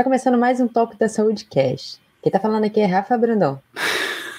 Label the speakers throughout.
Speaker 1: Está começando mais um Top da Saúde Cash. Quem tá falando aqui é Rafa Brandão.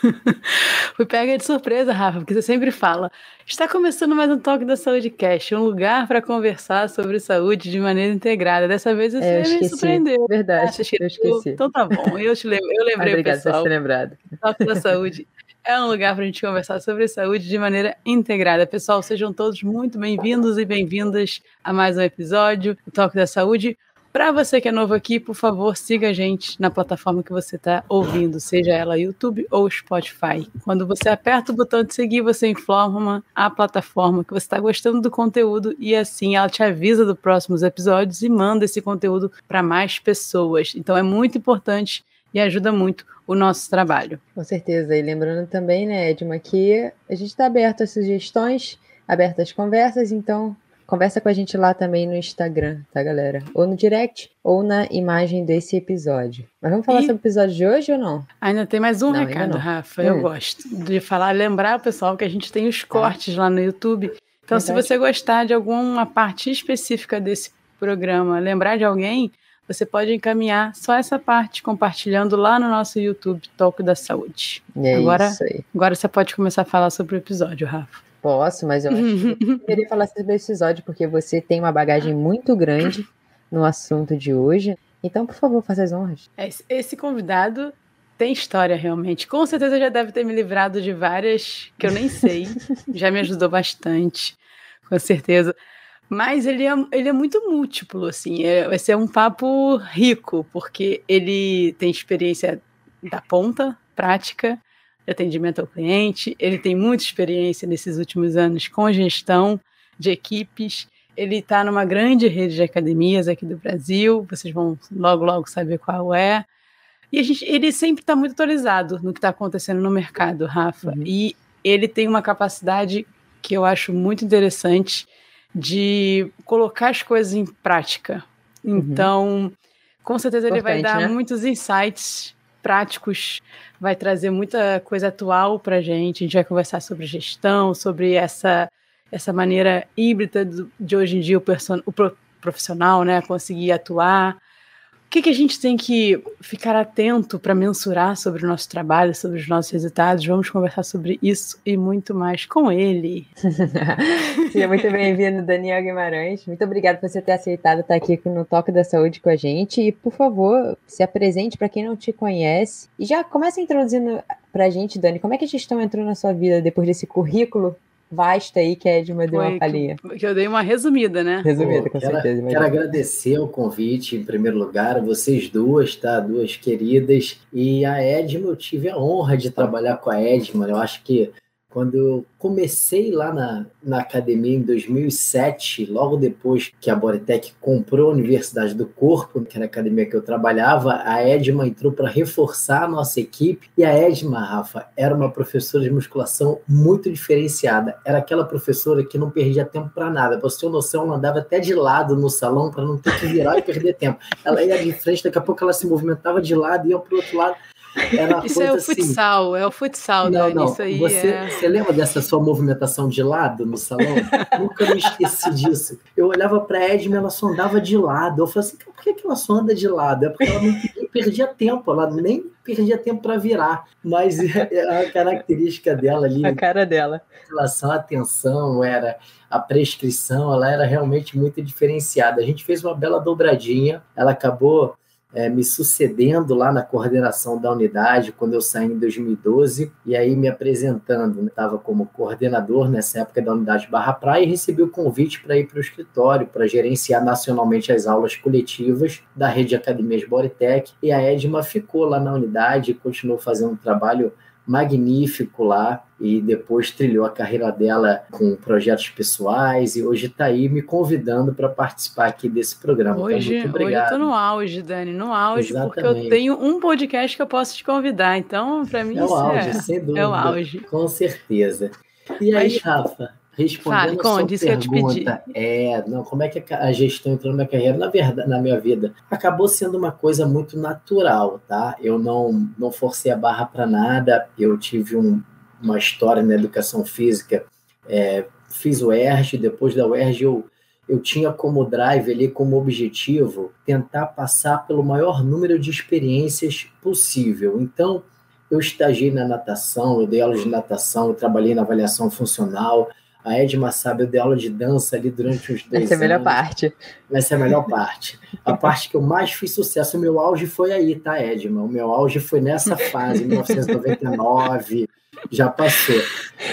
Speaker 2: Fui pega de surpresa, Rafa, porque você sempre fala. Está começando mais um Toque da Saúde Cash, um lugar para conversar sobre saúde de maneira integrada. Dessa vez você é, me surpreendeu.
Speaker 1: Verdade, ah, eu esqueci.
Speaker 2: Então tá bom, eu, te lembro, eu lembrei,
Speaker 1: Obrigado
Speaker 2: pessoal.
Speaker 1: por ter lembrado.
Speaker 2: Toque da Saúde é um lugar para a gente conversar sobre saúde de maneira integrada. Pessoal, sejam todos muito bem-vindos e bem-vindas a mais um episódio do Toque da Saúde. Para você que é novo aqui, por favor, siga a gente na plataforma que você está ouvindo, seja ela YouTube ou Spotify. Quando você aperta o botão de seguir, você informa a plataforma que você está gostando do conteúdo e assim ela te avisa dos próximos episódios e manda esse conteúdo para mais pessoas. Então é muito importante e ajuda muito o nosso trabalho.
Speaker 1: Com certeza. E lembrando também, né, Edma, que a gente está aberto a sugestões, aberto às conversas, então Conversa com a gente lá também no Instagram, tá, galera? Ou no direct, ou na imagem desse episódio. Mas vamos falar e... sobre o episódio de hoje ou não?
Speaker 2: Ainda tem mais um não, recado, Rafa. Hum. Eu gosto de falar, lembrar, pessoal, que a gente tem os cortes ah. lá no YouTube. Então, Verdade. se você gostar de alguma parte específica desse programa, lembrar de alguém, você pode encaminhar só essa parte compartilhando lá no nosso YouTube Toque da Saúde.
Speaker 1: É agora, isso aí.
Speaker 2: agora você pode começar a falar sobre o episódio, Rafa.
Speaker 1: Posso, mas eu acho que eu queria falar sobre esse episódio, porque você tem uma bagagem muito grande no assunto de hoje. Então, por favor, faça as honras.
Speaker 2: É, esse convidado tem história, realmente. Com certeza já deve ter me livrado de várias que eu nem sei. já me ajudou bastante, com certeza. Mas ele é, ele é muito múltiplo, assim. É, vai ser um papo rico, porque ele tem experiência da ponta, prática, de atendimento ao cliente, ele tem muita experiência nesses últimos anos com gestão de equipes, ele está numa grande rede de academias aqui do Brasil, vocês vão logo, logo saber qual é. E a gente, ele sempre está muito atualizado no que está acontecendo no mercado, Rafa. Uhum. E ele tem uma capacidade que eu acho muito interessante de colocar as coisas em prática. Uhum. Então, com certeza ele vai dar né? muitos insights práticos, vai trazer muita coisa atual para a gente. A gente vai conversar sobre gestão, sobre essa, essa maneira híbrida de hoje em dia o, person, o profissional né, conseguir atuar que, que a gente tem que ficar atento para mensurar sobre o nosso trabalho, sobre os nossos resultados? Vamos conversar sobre isso e muito mais com ele.
Speaker 1: Seja muito bem-vindo, Daniel Guimarães. Muito obrigada por você ter aceitado estar aqui no Toque da Saúde com a gente. E, por favor, se apresente para quem não te conhece. E já começa introduzindo para a gente, Dani, como é que a gestão entrou na sua vida depois desse currículo vasta aí que a Edma deu uma palhinha.
Speaker 2: Que, que eu dei uma resumida, né?
Speaker 1: Resumida, Pô, com
Speaker 3: quero,
Speaker 1: certeza.
Speaker 3: Quero agradecer o convite, em primeiro lugar, vocês duas, tá? Duas queridas. E a Edma, eu tive a honra de trabalhar com a Edma. Eu acho que quando eu comecei lá na, na academia em 2007, logo depois que a Boretec comprou a Universidade do Corpo, que era a academia que eu trabalhava, a Edma entrou para reforçar a nossa equipe. E a Edma, Rafa, era uma professora de musculação muito diferenciada. Era aquela professora que não perdia tempo para nada. Para você ter noção, ela andava até de lado no salão para não ter que virar e perder tempo. Ela ia de frente, daqui a pouco ela se movimentava de lado, ia para o outro lado.
Speaker 2: Isso é o assim, futsal, é o futsal, não, Dani,
Speaker 3: não.
Speaker 2: Isso aí
Speaker 3: você,
Speaker 2: é...
Speaker 3: você lembra dessa sua movimentação de lado no salão? Nunca me esqueci disso. Eu olhava para a Edma, ela só andava de lado. Eu falei assim, por que, que ela só anda de lado? É porque ela não perdia tempo, ela nem perdia tempo para virar. Mas a característica dela ali.
Speaker 1: A cara dela.
Speaker 3: Em relação à atenção, era a prescrição, ela era realmente muito diferenciada. A gente fez uma bela dobradinha, ela acabou é, me sucedendo lá na coordenação da unidade quando eu saí em 2012 e aí me apresentando. Estava né? como coordenador nessa época da unidade Barra Praia e recebi o convite para ir para o escritório para gerenciar nacionalmente as aulas coletivas da rede Academias Boritec e a Edma ficou lá na unidade e continuou fazendo um trabalho magnífico lá e depois trilhou a carreira dela com projetos pessoais e hoje está aí me convidando para participar aqui desse programa.
Speaker 2: Hoje,
Speaker 3: então,
Speaker 2: hoje eu estou no auge, Dani, no auge, Exatamente. porque eu tenho um podcast que eu posso te convidar. Então, para mim,
Speaker 3: é o auge,
Speaker 2: é,
Speaker 3: sem dúvida.
Speaker 2: É o auge.
Speaker 3: Com certeza. E aí, Mas... Rafa? Respondendo Fale, a sua pergunta, é, não, como é que a gestão entrou na minha carreira? Na verdade, na minha vida, acabou sendo uma coisa muito natural, tá? Eu não, não forcei a barra para nada, eu tive um, uma história na educação física, é, fiz o ERG, depois da UERJ eu, eu tinha como drive ali, como objetivo, tentar passar pelo maior número de experiências possível. Então, eu estagiei na natação, eu dei aula de natação, eu trabalhei na avaliação funcional. A Edma sabe, eu dei aula de dança ali durante uns dois
Speaker 1: Essa
Speaker 3: anos.
Speaker 1: é a melhor parte.
Speaker 3: Essa é a melhor parte. A parte que eu mais fiz sucesso, o meu auge foi aí, tá, Edma? O meu auge foi nessa fase, 1999, já passou.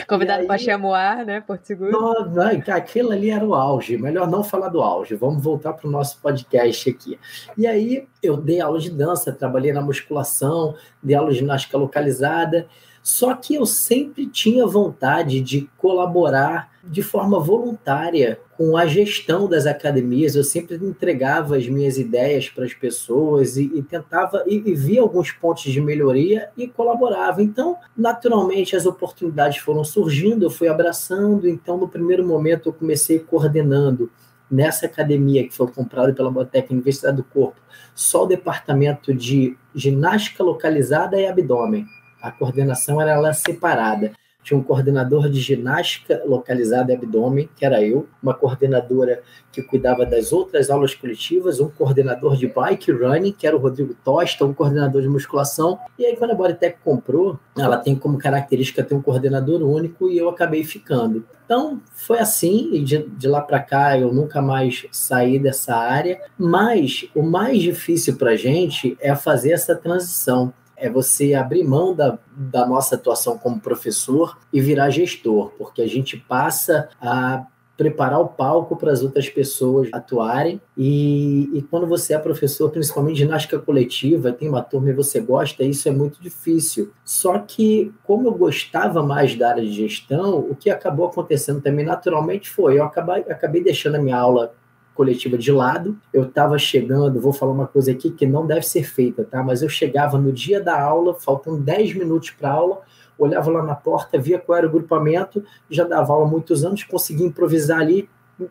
Speaker 1: Convidado para chamoar, né, Porto Seguro?
Speaker 3: Não, não, aquilo ali era o auge. Melhor não falar do auge. Vamos voltar para o nosso podcast aqui. E aí eu dei aula de dança, trabalhei na musculação, dei aula de ginástica localizada. Só que eu sempre tinha vontade de colaborar de forma voluntária com a gestão das academias. Eu sempre entregava as minhas ideias para as pessoas e, e tentava e, e via alguns pontos de melhoria e colaborava. Então, naturalmente, as oportunidades foram surgindo, eu fui abraçando. Então, no primeiro momento, eu comecei coordenando nessa academia que foi comprada pela Botec Universidade do Corpo, só o departamento de ginástica localizada e abdômen. A coordenação era ela separada. Tinha um coordenador de ginástica localizada e abdômen, que era eu, uma coordenadora que cuidava das outras aulas coletivas, um coordenador de bike running, que era o Rodrigo Tosta, um coordenador de musculação. E aí, quando a Bodytech comprou, ela tem como característica ter um coordenador único e eu acabei ficando. Então, foi assim, e de, de lá para cá eu nunca mais saí dessa área. Mas o mais difícil para a gente é fazer essa transição é você abrir mão da, da nossa atuação como professor e virar gestor, porque a gente passa a preparar o palco para as outras pessoas atuarem. E, e, quando você é professor, principalmente ginástica coletiva, tem uma turma e você gosta, isso é muito difícil. Só que, como eu gostava mais da área de gestão, o que acabou acontecendo também naturalmente foi: eu acabei, acabei deixando a minha aula coletiva de lado. Eu estava chegando, vou falar uma coisa aqui que não deve ser feita, tá? Mas eu chegava no dia da aula, faltando 10 minutos para aula, olhava lá na porta, via qual era o grupamento, já dava aula há muitos anos, conseguia improvisar ali,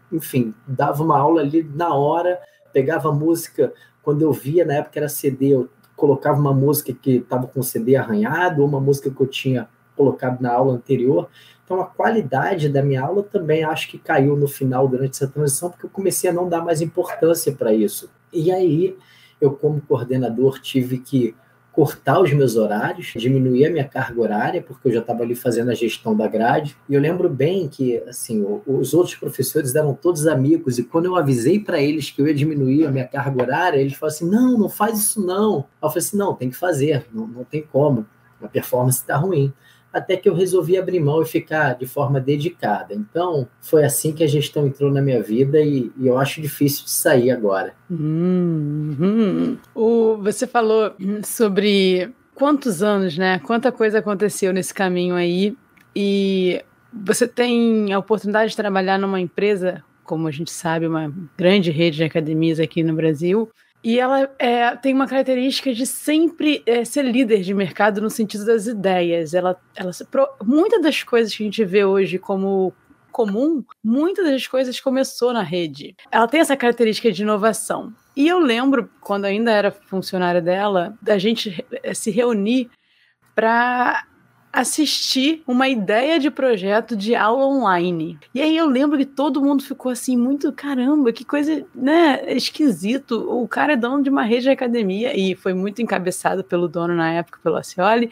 Speaker 3: enfim, dava uma aula ali na hora, pegava música, quando eu via, na época era CD, eu colocava uma música que estava com CD arranhado, ou uma música que eu tinha colocado na aula anterior. Então, a qualidade da minha aula também acho que caiu no final durante essa transição, porque eu comecei a não dar mais importância para isso. E aí, eu, como coordenador, tive que cortar os meus horários, diminuir a minha carga horária, porque eu já estava ali fazendo a gestão da grade. E eu lembro bem que, assim, os outros professores eram todos amigos, e quando eu avisei para eles que eu ia diminuir a minha carga horária, eles falaram assim: não, não faz isso não. Eu falei assim: não, tem que fazer, não, não tem como, a performance está ruim até que eu resolvi abrir mão e ficar de forma dedicada. Então, foi assim que a gestão entrou na minha vida e, e eu acho difícil de sair agora.
Speaker 2: Uhum. O, você falou sobre quantos anos, né? Quanta coisa aconteceu nesse caminho aí e você tem a oportunidade de trabalhar numa empresa, como a gente sabe, uma grande rede de academias aqui no Brasil, e ela é, tem uma característica de sempre é, ser líder de mercado no sentido das ideias. Ela, ela muitas das coisas que a gente vê hoje como comum, muitas das coisas começou na rede. Ela tem essa característica de inovação. E eu lembro, quando ainda era funcionária dela, da gente se reunir para assistir uma ideia de projeto de aula online. E aí eu lembro que todo mundo ficou assim, muito caramba, que coisa, né, esquisito. O cara é dono de uma rede de academia e foi muito encabeçado pelo dono na época, pelo Acioli.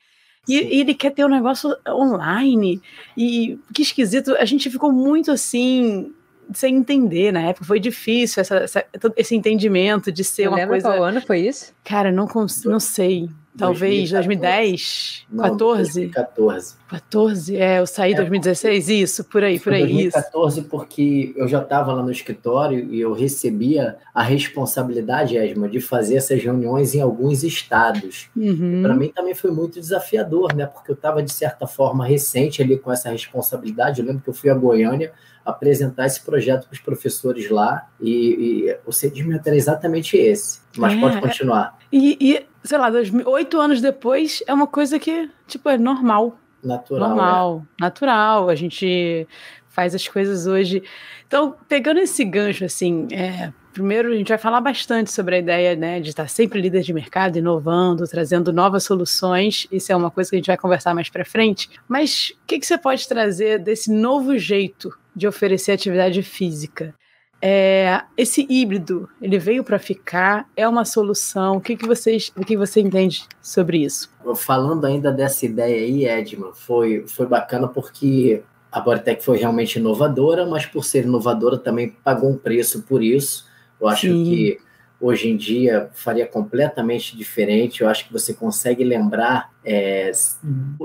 Speaker 2: E, e, ele quer ter um negócio online. E que esquisito. A gente ficou muito assim, sem entender na época. Foi difícil essa, essa, esse entendimento de ser
Speaker 1: Você
Speaker 2: uma coisa.
Speaker 1: qual ano foi isso?
Speaker 2: Cara, não, não sei. Talvez 2010,
Speaker 3: Não,
Speaker 2: 14?
Speaker 3: 2014.
Speaker 2: 14, é, eu saí em
Speaker 3: É,
Speaker 2: 2016, isso, por aí, por aí, isso.
Speaker 3: 2014 porque eu já estava lá no escritório e eu recebia a responsabilidade, Esma, de fazer essas reuniões em alguns estados.
Speaker 2: Uhum.
Speaker 3: Para mim também foi muito desafiador, né? Porque eu estava de certa forma recente ali com essa responsabilidade. Eu lembro que eu fui a Goiânia apresentar esse projeto para os professores lá e, e o sedimento era exatamente esse. Mas
Speaker 2: É,
Speaker 3: pode continuar.
Speaker 2: E, e, sei lá, dois, oito anos depois é uma coisa que, tipo, é normal.
Speaker 3: Natural.
Speaker 2: normal, natural. A gente faz as coisas hoje. Então, pegando esse gancho, assim, é, primeiro a gente vai falar bastante sobre a ideia né, de estar sempre líder de mercado, inovando, trazendo novas soluções. Isso é uma coisa que a gente vai conversar mais para frente. Mas o que, que você pode trazer desse novo jeito de oferecer atividade física? É, esse híbrido, ele veio para ficar? É uma solução? O que, que vocês, o que você entende sobre isso?
Speaker 3: Falando ainda dessa ideia aí, Edman, foi, foi bacana porque a Bodytech foi realmente inovadora, mas por ser inovadora também pagou um preço por isso. Eu acho Sim. que hoje em dia faria completamente diferente. Eu acho que você consegue lembrar é,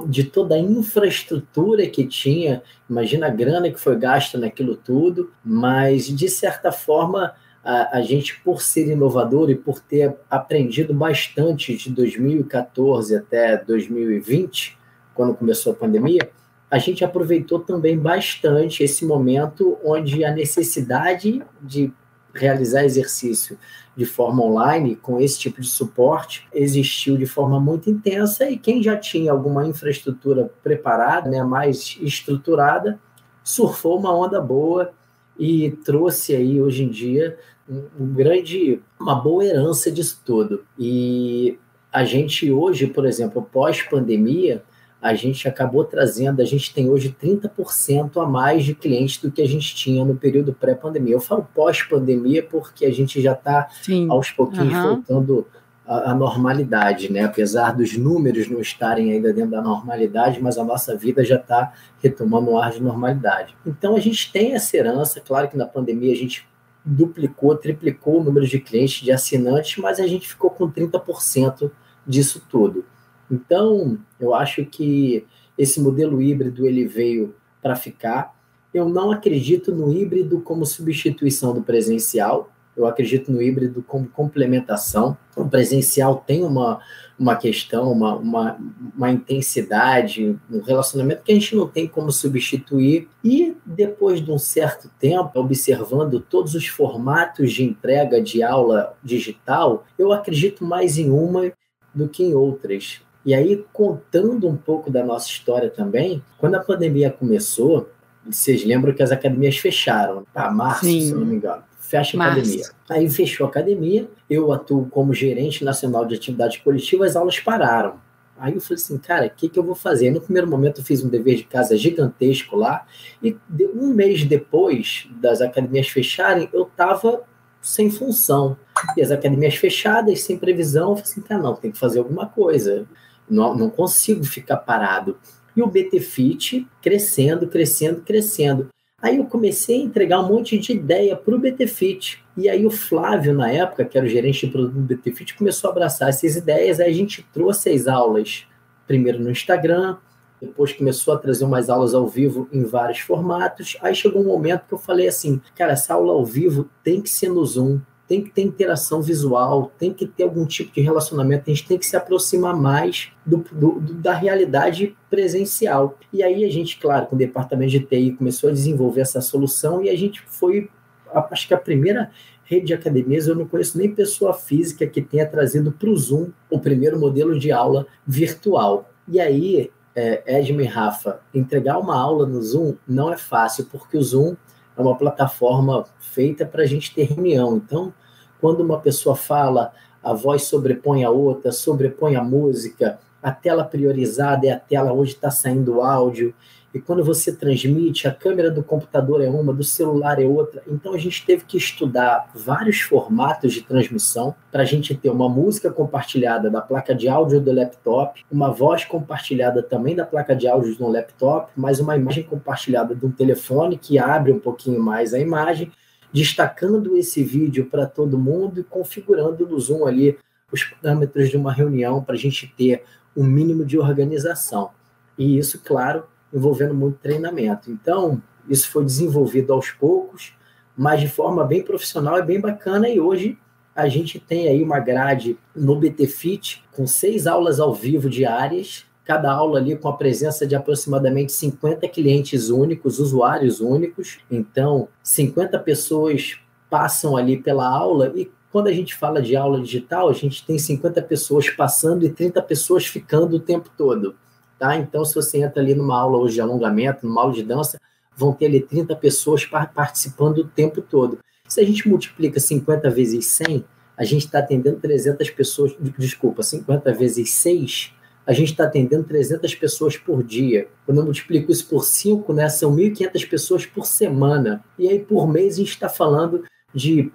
Speaker 3: de toda a infraestrutura que tinha. Imagina a grana que foi gasta naquilo tudo, mas de certa forma. A, a, gente, por ser inovador e por ter aprendido bastante de 2014 até 2020, quando começou a pandemia, a gente aproveitou também bastante esse momento onde a necessidade de realizar exercício de forma online, com esse tipo de suporte, existiu de forma muito intensa e quem já tinha alguma infraestrutura preparada, né, mais estruturada, surfou uma onda boa e trouxe aí hoje em dia um, grande, uma boa herança disso tudo. E a gente hoje, por exemplo, pós-pandemia, a gente acabou trazendo, a gente tem hoje 30% a mais de clientes do que a gente tinha no período pré-pandemia. Eu falo pós-pandemia porque a gente já está aos pouquinhos uhum. voltando à, normalidade, né? Apesar dos números não estarem ainda dentro da normalidade, mas a nossa vida já está retomando um ar de normalidade. Então a gente tem essa herança, claro que na pandemia a gente duplicou, triplicou o número de clientes, de assinantes, mas a gente ficou com 30% disso tudo. Então, eu acho que esse modelo híbrido ele veio para ficar. Eu não acredito no híbrido como substituição do presencial. Eu acredito no híbrido como complementação. O presencial tem uma, uma questão, uma, uma, uma intensidade, um relacionamento que a gente não tem como substituir. E depois de um certo tempo, observando todos os formatos de entrega de aula digital, eu acredito mais em uma do que em outras. E aí, contando um pouco da nossa história também, quando a pandemia começou, vocês lembram que as academias fecharam, tá? Março, Sim. se não me engano. Fecha a Março. academia. Aí fechou a academia, eu atuo como gerente nacional de atividades coletivas, as aulas pararam. Aí eu falei assim, cara, o que, que eu vou fazer? No primeiro momento eu fiz um dever de casa gigantesco lá, e um mês depois das academias fecharem, eu estava sem função. E as academias fechadas, sem previsão, eu falei assim, cara, não, tem que fazer alguma coisa. Não, não consigo ficar parado. E o BT Fit crescendo, crescendo, crescendo. Aí eu comecei a entregar um monte de ideia para o BT Fit. E aí o Flávio, na época, que era o gerente de produto do BT Fit, começou a abraçar essas ideias. Aí a gente trouxe as aulas, primeiro no Instagram, depois começou a trazer umas aulas ao vivo em vários formatos. Aí chegou um momento que eu falei assim, cara, essa aula ao vivo tem que ser no Zoom, tem que ter interação visual, tem que ter algum tipo de relacionamento, a gente tem que se aproximar mais do, do, da realidade presencial. E aí a gente, claro, com o departamento de TI começou a desenvolver essa solução e a gente foi, acho que a primeira rede de academias, eu não conheço nem pessoa física que tenha trazido para o Zoom o primeiro modelo de aula virtual. E aí, é, e Rafa, entregar uma aula no Zoom não é fácil, porque o Zoom é uma plataforma feita para a gente ter reunião. Então, quando uma pessoa fala, a voz sobrepõe a outra, sobrepõe a música, a tela priorizada é a tela onde está saindo o áudio, e quando você transmite, a câmera do computador é uma, do celular é outra. Então a gente teve que estudar vários formatos de transmissão para a gente ter uma música compartilhada da placa de áudio do laptop, uma voz compartilhada também da placa de áudio no laptop, mais uma imagem compartilhada de um telefone que abre um pouquinho mais a imagem destacando esse vídeo para todo mundo e configurando no Zoom ali os parâmetros de uma reunião para a gente ter um mínimo de organização. E isso, claro, envolvendo muito treinamento. Então, isso foi desenvolvido aos poucos, mas de forma bem profissional e bem bacana. E hoje a gente tem aí uma grade no BT Fit com seis aulas ao vivo diárias cada aula ali com a presença de aproximadamente 50 clientes únicos, usuários únicos. Então, 50 pessoas passam ali pela aula e quando a gente fala de aula digital, a gente tem 50 pessoas passando e 30 pessoas ficando o tempo todo. Tá? Então, se você entra ali numa aula hoje de alongamento, numa aula de dança, vão ter ali 30 pessoas participando o tempo todo. Se a gente multiplica 50 vezes 100, a gente está atendendo 300 pessoas, desculpa, 50 vezes 6, a gente está atendendo 300 pessoas por dia. Quando eu multiplico isso por 5, né, são 1.500 pessoas por semana. E aí, por mês, a gente está falando de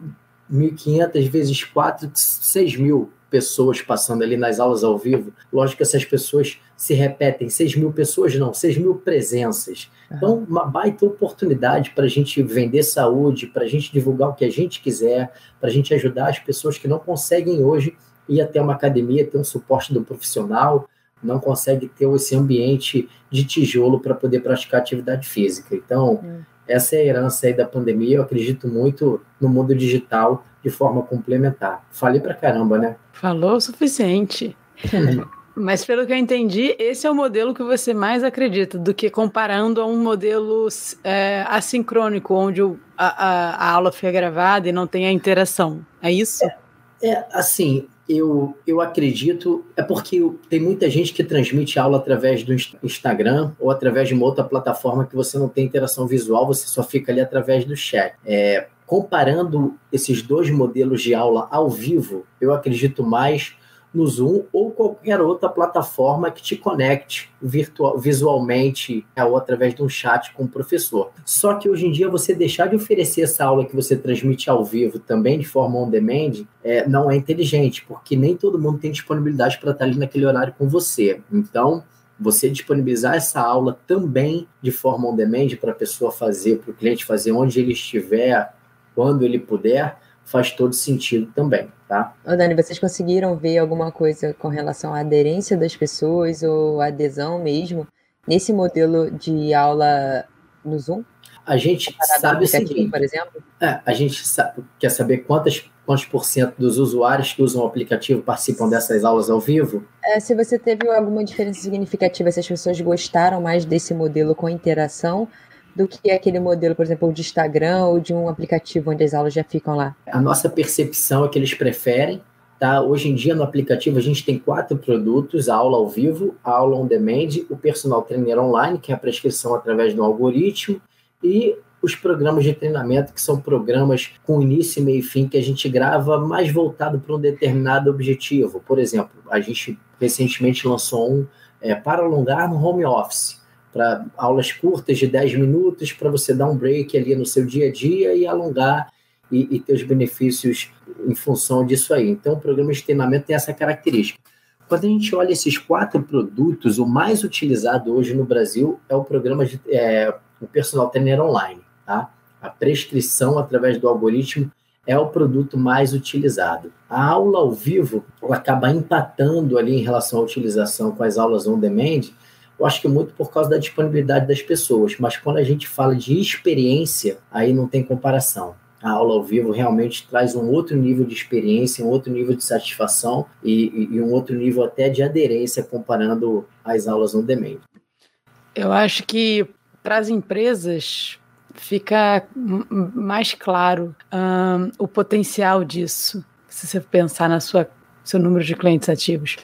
Speaker 3: 1.500 vezes 4, 6 mil pessoas passando ali nas aulas ao vivo. Lógico que essas pessoas se repetem, 6 mil pessoas não, 6 mil presenças. Então, uma baita oportunidade para a gente vender saúde, para a gente divulgar o que a gente quiser, para a gente ajudar as pessoas que não conseguem hoje ir até uma academia, ter um suporte do profissional, não consegue ter esse ambiente de tijolo para poder praticar atividade física. Então, hum. essa é a herança aí da pandemia. Eu acredito muito no mundo digital de forma complementar. Falei para caramba, né?
Speaker 2: Falou o suficiente. Mas pelo que eu entendi, esse é o modelo que você mais acredita, do que comparando a um modelo é, assincrônico, onde o, a, a, a, aula foi gravada e não tem a interação. É isso?
Speaker 3: É, é assim, eu, eu acredito, é porque tem muita gente que transmite aula através do Instagram ou através de uma outra plataforma que você não tem interação visual, você só fica ali através do chat. É, comparando esses dois modelos de aula ao vivo, eu acredito mais no Zoom ou qualquer outra plataforma que te conecte virtual, visualmente é, ou através de um chat com o professor. Só que hoje em dia você deixar de oferecer essa aula que você transmite ao vivo também de forma on demand é, não é inteligente, porque nem todo mundo tem disponibilidade para estar ali naquele horário com você. Então, você disponibilizar essa aula também de forma on demand para a pessoa fazer, para o cliente fazer onde ele estiver, quando ele puder, faz todo sentido também, tá?
Speaker 1: Ô Dani, vocês conseguiram ver alguma coisa com relação à aderência das pessoas ou adesão mesmo nesse modelo de aula no Zoom?
Speaker 3: A gente sabe o seguinte,
Speaker 1: por exemplo?
Speaker 3: É, a gente sabe, quer saber quantas, quantos por cento dos usuários que usam o aplicativo participam dessas aulas ao vivo?
Speaker 1: É, se você teve alguma diferença significativa, se as pessoas gostaram mais desse modelo com interação do que aquele modelo, por exemplo, de Instagram ou de um aplicativo onde as aulas já ficam lá?
Speaker 3: A nossa percepção é que eles preferem. Tá? Hoje em dia, no aplicativo, a gente tem quatro produtos: a aula ao vivo, a aula on demand, o personal trainer online, que é a prescrição através do algoritmo, e os programas de treinamento, que são programas com início, meio e fim, que a gente grava mais voltado para um determinado objetivo. Por exemplo, a gente recentemente lançou um é, para alongar no home office para aulas curtas de 10 minutos, para você dar um break ali no seu dia a dia e alongar e, e ter os benefícios em função disso aí. Então, o programa de treinamento tem essa característica. Quando a gente olha esses quatro produtos, o mais utilizado hoje no Brasil é o programa de é, o personal trainer online. Tá? A prescrição através do algoritmo é o produto mais utilizado. A aula ao vivo acaba empatando ali em relação à utilização com as aulas on demand, eu acho que muito por causa da disponibilidade das pessoas, mas quando a gente fala de experiência, aí não tem comparação. A aula ao vivo realmente traz um outro nível de experiência, um outro nível de satisfação e, e, um outro nível até de aderência comparando as aulas no demand.
Speaker 2: Eu acho que para as empresas fica mais claro um, o potencial disso, se você pensar na sua seu número de clientes ativos.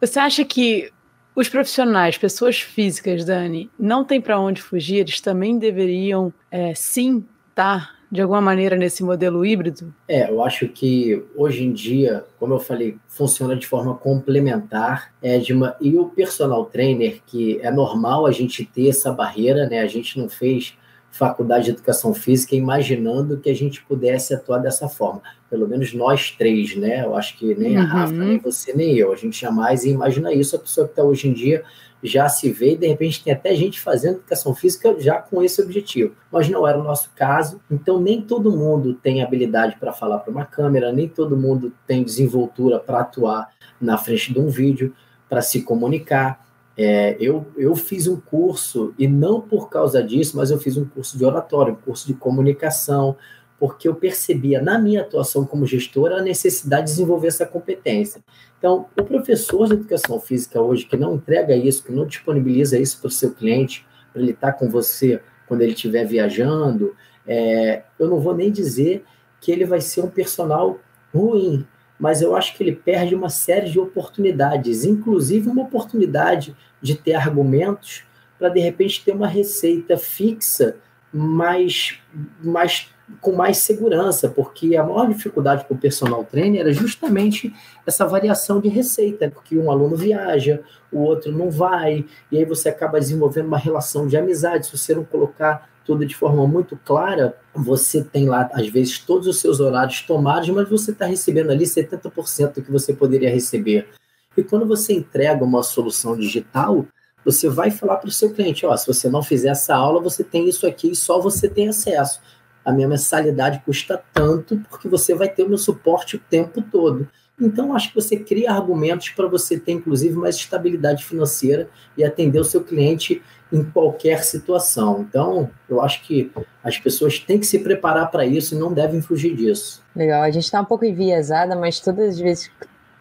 Speaker 2: Você acha que os profissionais, pessoas físicas, Dani, não tem para onde fugir, eles também deveriam é, sim estar de alguma maneira nesse modelo híbrido?
Speaker 3: É, eu acho que hoje em dia, como eu falei, funciona de forma complementar, Edma, e o personal trainer, que é normal a gente ter essa barreira, né? A gente não fez faculdade de educação física imaginando que a gente pudesse atuar dessa forma. Pelo menos nós três, né? Eu acho que nem a uhum. Rafa, nem você, nem eu. A gente jamais imagina isso. A pessoa que está hoje em dia já se vê e de repente tem até gente fazendo educação física já com esse objetivo. Mas não era o nosso caso. Então nem todo mundo tem habilidade para falar para uma câmera, nem todo mundo tem desenvoltura para atuar na frente de um vídeo, para se comunicar. É, eu, eu fiz um curso, e não por causa disso, mas eu fiz um curso de oratório, um curso de comunicação, porque eu percebia na minha atuação como gestora a necessidade de desenvolver essa competência. Então, o professor de educação física hoje que não entrega isso, que não disponibiliza isso para o seu cliente, para ele estar com você quando ele estiver viajando, é, eu não vou nem dizer que ele vai ser um personal ruim, mas eu acho que ele perde uma série de oportunidades, inclusive uma oportunidade de ter argumentos para de repente ter uma receita fixa, mais, mais com mais segurança, porque a maior dificuldade para o personal trainer era justamente essa variação de receita, porque um aluno viaja, o outro não vai, e aí você acaba desenvolvendo uma relação de amizade. Se você não colocar tudo de forma muito clara, você tem lá, às vezes, todos os seus horários tomados, mas você está recebendo ali 70% do que você poderia receber. E quando você entrega uma solução digital, você vai falar para o seu cliente: ó, se você não fizer essa aula, você tem isso aqui e só você tem acesso a minha mensalidade custa tanto porque você vai ter o meu suporte o tempo todo. Então, acho que você cria argumentos para você ter, inclusive, mais estabilidade financeira e atender o seu cliente em qualquer situação. Então, eu acho que as pessoas têm que se preparar para isso e não devem fugir disso.
Speaker 1: Legal, a gente está um pouco enviesada, mas todas as vezes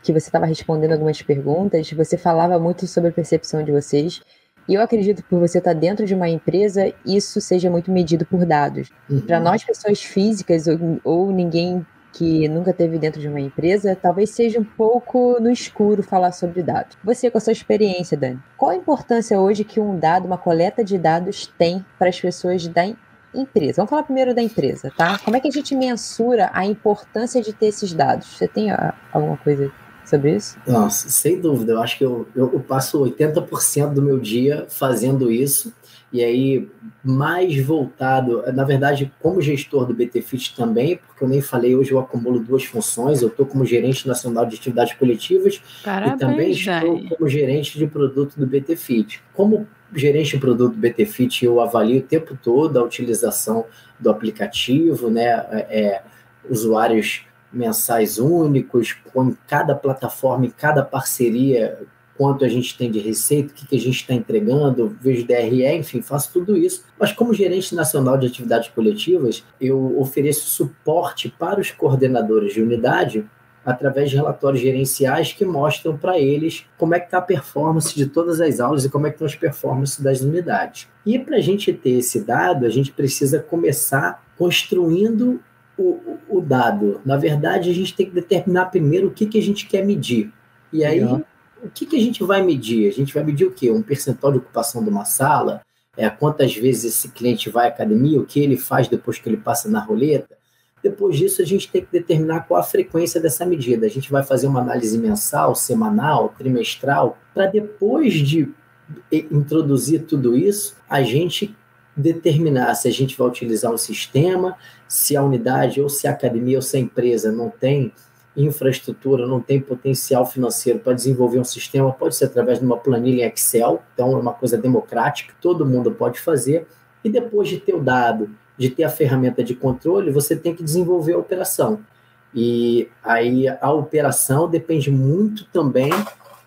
Speaker 1: que você estava respondendo algumas perguntas, você falava muito sobre a percepção de vocês e eu acredito que por você estar dentro de uma empresa, isso seja muito medido por dados. Uhum. Para nós, pessoas físicas ou, ou ninguém que nunca teve dentro de uma empresa, talvez seja um pouco no escuro falar sobre dados. Você, com a sua experiência, Dani, qual a importância hoje que um dado, uma coleta de dados tem para as pessoas da empresa? Vamos falar primeiro da empresa, tá? Como é que a gente mensura a importância de ter esses dados? Você tem alguma coisa sobre isso?
Speaker 3: Nossa, sem dúvida. Eu acho que eu, eu, eu passo 80% do meu dia fazendo isso. E aí, mais voltado, na verdade, como gestor do BTFIT também, porque eu nem falei, hoje eu acumulo duas funções. Eu estou como gerente nacional de atividades coletivas
Speaker 2: Parabéns,
Speaker 3: e também estou como gerente de produto do BTFIT. Como gerente de produto do BTFIT, eu avalio o tempo todo a utilização do aplicativo, né? É, é usuários mensais únicos, com cada plataforma, em cada parceria, quanto a gente tem de receita, o que, que a gente está entregando, vejo DRE, enfim, faço tudo isso. Mas como gerente nacional de atividades coletivas, eu ofereço suporte para os coordenadores de unidade através de relatórios gerenciais que mostram para eles como é que está a performance de todas as aulas e como é que estão as performances das unidades. E para a gente ter esse dado, a gente precisa começar construindo o, o, dado. Na verdade, a gente tem que determinar primeiro o que, que a gente quer medir. E aí. O que, que a gente vai medir? A gente vai medir o quê? Um percentual de ocupação de uma sala? É, quantas vezes esse cliente vai à academia? O que ele faz depois que ele passa na roleta? Depois disso, a gente tem que determinar qual a frequência dessa medida. A gente vai fazer uma análise mensal, semanal, trimestral, para depois de introduzir tudo isso, a gente determinar se a gente vai utilizar um sistema, se a unidade ou se a academia ou se a empresa não tem infraestrutura, não tem potencial financeiro para desenvolver um sistema, pode ser através de uma planilha em Excel, então é uma coisa democrática, todo mundo pode fazer, e depois de ter o dado, de ter a ferramenta de controle, você tem que desenvolver a operação. E aí a operação depende muito também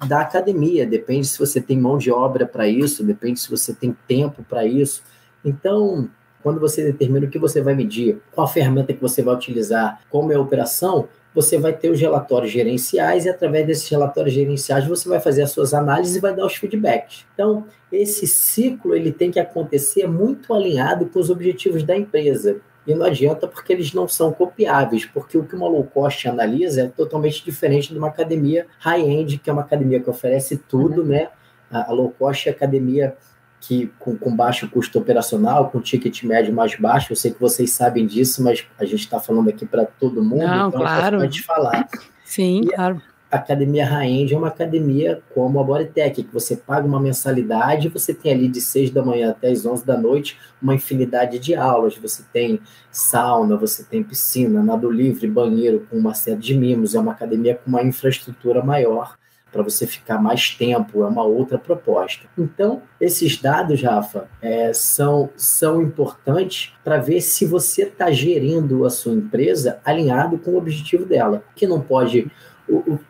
Speaker 3: da academia, depende se você tem mão de obra para isso, depende se você tem tempo para isso. Então, quando você determina o que você vai medir, qual a ferramenta que você vai utilizar, como é a operação, você vai ter os relatórios gerenciais e através desses relatórios gerenciais você vai fazer as suas análises e vai dar os feedbacks. Então, esse ciclo ele tem que acontecer muito alinhado com os objetivos da empresa. E não adianta porque eles não são copiáveis, porque o que uma low cost analisa é totalmente diferente de uma academia high-end, que é uma academia que oferece tudo, uhum. né? A low cost é a academia que com, com, baixo custo operacional, com ticket médio mais baixo, eu sei que vocês sabem disso, mas a gente está falando aqui para todo mundo,
Speaker 2: Não, então claro. é
Speaker 3: importante falar.
Speaker 2: Sim,
Speaker 3: e
Speaker 2: claro.
Speaker 3: A academia high-end é uma academia como a Bodytech, que você paga uma mensalidade e você tem ali de 6 da manhã até as 11 da noite uma infinidade de aulas. Você tem sauna, você tem piscina, nado livre, banheiro com uma série de mimos. É uma academia com uma infraestrutura maior para você ficar mais tempo, é uma outra proposta. Então, esses dados, Rafa, é, são, são importantes para ver se você está gerindo a sua empresa alinhado com o objetivo dela, que não pode,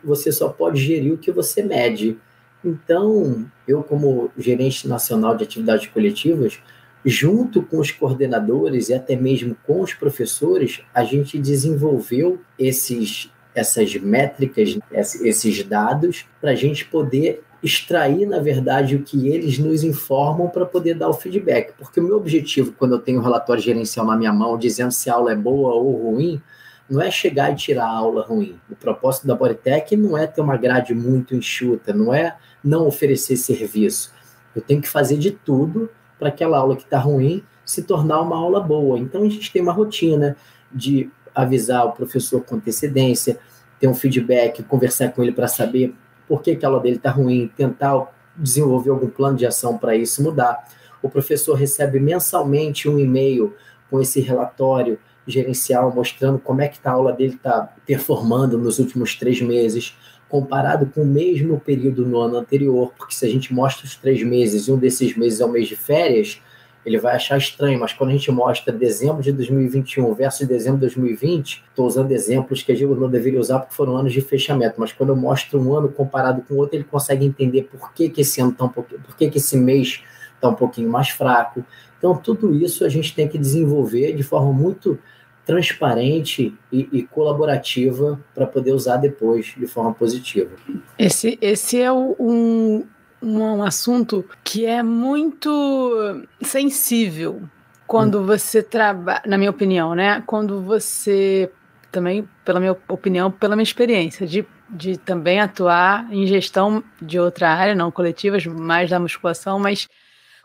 Speaker 3: você só pode gerir o que você mede. Então, eu como gerente nacional de atividades coletivas, junto com os coordenadores e até mesmo com os professores, a gente desenvolveu esses essas métricas, esses dados, para a gente poder extrair, na verdade, o que eles nos informam para poder dar o feedback. Porque o meu objetivo, quando eu tenho um relatório gerencial na minha mão, dizendo se a aula é boa ou ruim, não é chegar e tirar a aula ruim. O propósito da Bodytech não é ter uma grade muito enxuta, não é não oferecer serviço. Eu tenho que fazer de tudo para aquela aula que está ruim se tornar uma aula boa. Então a gente tem uma rotina de avisar o professor com antecedência, ter um feedback, conversar com ele para saber por que, a aula dele está ruim, tentar desenvolver algum plano de ação para isso mudar. O professor recebe mensalmente um e-mail com esse relatório gerencial mostrando como é que tá a aula dele está performando nos últimos três meses, comparado com o mesmo período no ano anterior, porque se a gente mostra os três meses e um desses meses é o mês de férias, ele vai achar estranho, mas quando a gente mostra dezembro de 2021 versus dezembro de 2020, estou usando exemplos que a gente não deveria usar porque foram anos de fechamento, mas quando eu mostro um ano comparado com o outro, ele consegue entender por que, que esse ano está um pouquinho, por que, que esse mês está um pouquinho mais fraco. Então, tudo isso a gente tem que desenvolver de forma muito transparente e, e colaborativa para poder usar depois de forma positiva.
Speaker 2: Esse, esse é um, um assunto que é muito sensível quando hum. você trabalha, na minha opinião, né? Quando você também, pela minha opinião, pela minha experiência, de, de também atuar em gestão de outra área, não coletivas, mais da musculação, mas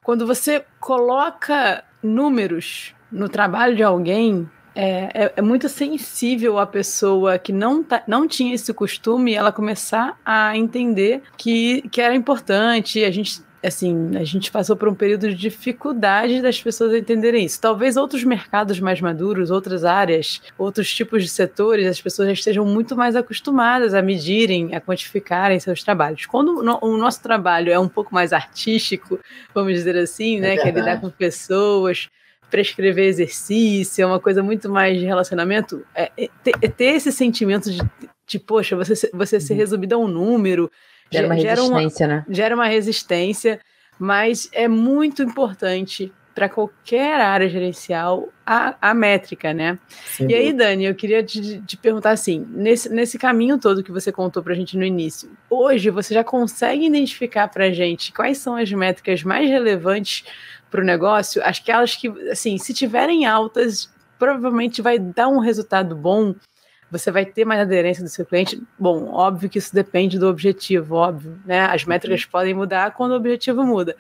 Speaker 2: quando você coloca números no trabalho de alguém, é, é, é, muito sensível a pessoa que não, tá, não tinha esse costume ela começar a entender que, que era importante. A gente, assim, a gente passou por um período de dificuldade das pessoas entenderem isso. Talvez outros mercados mais maduros, outras áreas, outros tipos de setores, as pessoas já estejam muito mais acostumadas a medirem, a quantificarem seus trabalhos. Quando o nosso trabalho é um pouco mais artístico, vamos dizer assim, né, é que é lidar com pessoas prescrever exercício, é uma coisa muito mais de relacionamento, é, é, ter, é ter, esse sentimento de, de poxa, você, você ser uhum. resumido a um número.
Speaker 1: Gera uma resistência, uma, né?
Speaker 2: Gera uma resistência, mas é muito importante para qualquer área gerencial a, a métrica, né? Sim, e aí, Dani, eu queria te, te, perguntar assim: nesse, nesse caminho todo que você contou para a gente no início, hoje você já consegue identificar para a gente quais são as métricas mais relevantes para o negócio, acho que elas que, assim, se tiverem altas, provavelmente vai dar um resultado bom, você vai ter mais aderência do seu cliente. Bom, óbvio que isso depende do objetivo, óbvio, né? As métricas podem mudar quando o objetivo muda.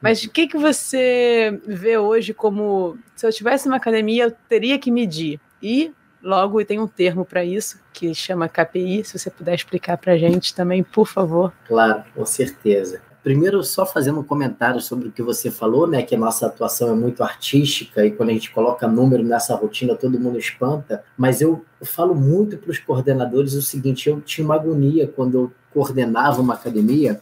Speaker 2: Mas uhum. o que, que você vê hoje como se eu tivesse uma academia, eu teria que medir? E logo tem um termo para isso que chama KPI. Se você puder explicar para a gente também, por favor.
Speaker 3: Claro, com certeza. Primeiro, só fazendo um comentário sobre o que você falou, né? Que a nossa atuação é muito artística e quando a gente coloca número nessa rotina, todo mundo espanta. Mas eu, falo muito para os coordenadores o seguinte: eu tinha uma agonia quando eu coordenava uma academia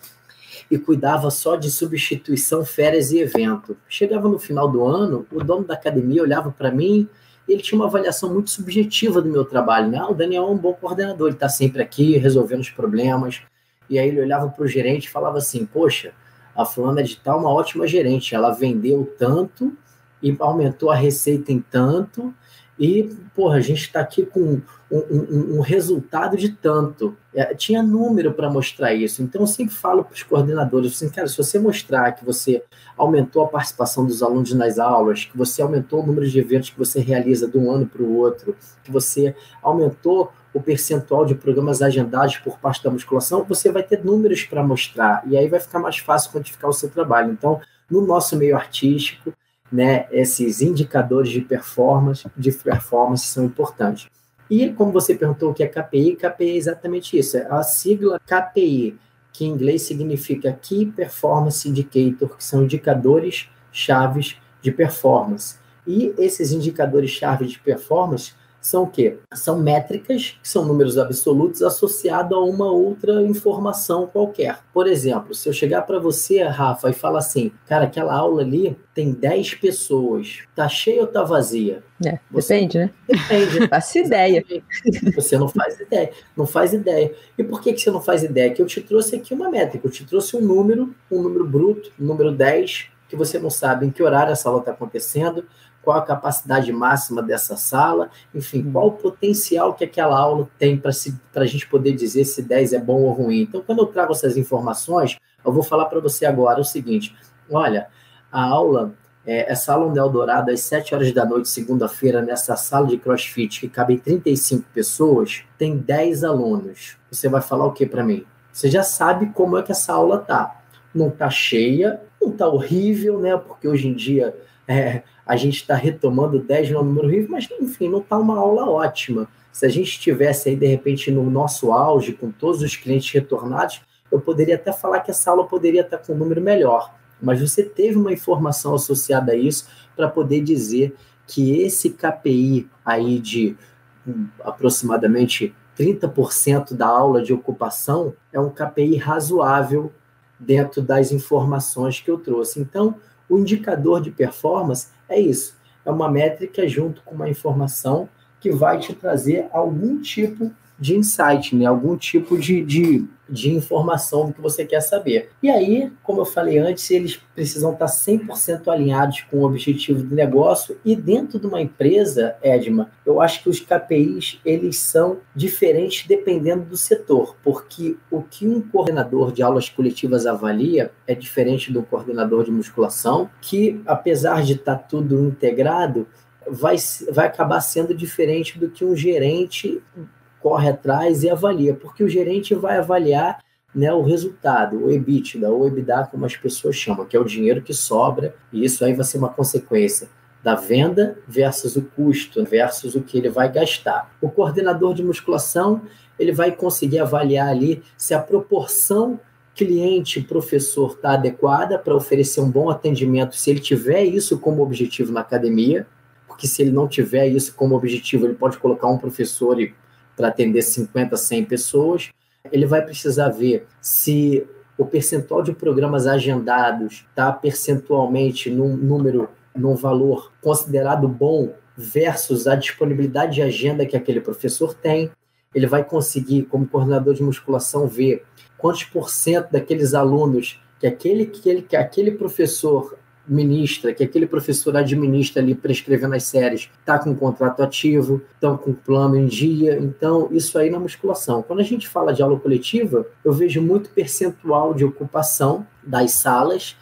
Speaker 3: e cuidava só de substituição, férias e evento. Chegava no final do ano, o dono da academia olhava para mim e ele tinha uma avaliação muito subjetiva do meu trabalho. Né? Ah, o Daniel é um bom coordenador, ele está sempre aqui resolvendo os problemas e aí ele olhava para o gerente e falava assim: Poxa, a fulana de tal é uma ótima gerente, ela vendeu tanto e aumentou a receita em tanto, e, porra, a gente está aqui com um, um, um, resultado de tanto. É, tinha número para mostrar isso. Então, eu sempre falo para os coordenadores, assim, cara, se você mostrar que você aumentou a participação dos alunos nas aulas, que você aumentou o número de eventos que você realiza de um ano para o outro, que você aumentou o percentual de programas agendados por parte da musculação, você vai ter números para mostrar, e aí vai ficar mais fácil quantificar o seu trabalho. Então, no nosso meio artístico, né, esses indicadores de performance, de performance são importantes. E como você perguntou o que é KPI, KPI é exatamente isso, é a sigla KPI, que em inglês significa Key Performance Indicator, que são indicadores chaves de performance. E esses indicadores chaves de performance são o quê? São métricas, que são números absolutos associados a uma outra informação qualquer. Por exemplo, se eu chegar para você, Rafa, e falar assim, cara, aquela aula ali tem 10 pessoas, tá cheia ou tá vazia?
Speaker 1: É, você... depende, né?
Speaker 3: Depende.
Speaker 1: Faço ideia.
Speaker 3: Você não faz ideia, não faz ideia. E por que, que você não faz ideia? Que eu te trouxe aqui uma métrica, eu te trouxe um número, um número bruto, um número 10, que você não sabe em que horário essa aula está acontecendo, qual a capacidade máxima dessa sala, enfim, qual o potencial que aquela aula tem para a gente poder dizer se 10 é bom ou ruim. Então, quando eu trago essas informações, eu vou falar para você agora o seguinte: olha, a aula, é, essa aula no Eldorado, às 7 horas da noite, segunda-feira, nessa sala de crossfit, que cabe 35 pessoas, tem 10 alunos. Você vai falar o que para mim? Você já sabe como é que essa aula tá. Não tá cheia, não está horrível, né? Porque hoje em dia é, a gente está retomando 10 no número horrível, mas enfim, não está uma aula ótima. Se a gente estivesse aí, de repente, no nosso auge, com todos os clientes retornados, eu poderia até falar que essa aula poderia estar com um número melhor. Mas você teve uma informação associada a isso para poder dizer que esse KPI aí de um, aproximadamente 30% da aula de ocupação é um KPI razoável dentro das informações que eu trouxe. Então, o indicador de performance é isso, é uma métrica junto com uma informação que vai te trazer algum tipo de insight, né? algum tipo de, de, de informação do que você quer saber. E aí, como eu falei antes, eles precisam estar 100% alinhados com o objetivo do negócio e dentro de uma empresa, Edma, eu acho que os KPIs, eles são diferentes dependendo do setor, porque o que um coordenador de aulas coletivas avalia é diferente do coordenador de musculação, que apesar de estar tudo integrado, vai, vai acabar sendo diferente do que um gerente corre atrás e avalia, porque o gerente vai avaliar né, o resultado, o EBITDA, ou EBITDA, como as pessoas chamam, que é o dinheiro que sobra, e isso aí vai ser uma consequência da venda versus o custo, versus o que ele vai gastar. O coordenador de musculação, ele vai conseguir avaliar ali se a proporção cliente-professor está adequada para oferecer um bom atendimento, se ele tiver isso como objetivo na academia, porque se ele não tiver isso como objetivo, ele pode colocar um professor para atender 50, 100 pessoas. Ele vai precisar ver se o percentual de programas agendados está percentualmente num número, num valor considerado bom versus a disponibilidade de agenda que aquele professor tem. Ele vai conseguir, como coordenador de musculação, ver quantos por cento daqueles alunos que aquele, que, ele, que aquele professor ministra, que aquele professor administra ali prescrevendo as séries, está com contrato ativo, estão com plano em dia. Então, isso aí na musculação. Quando a gente fala de aula coletiva, eu vejo muito percentual de ocupação das salas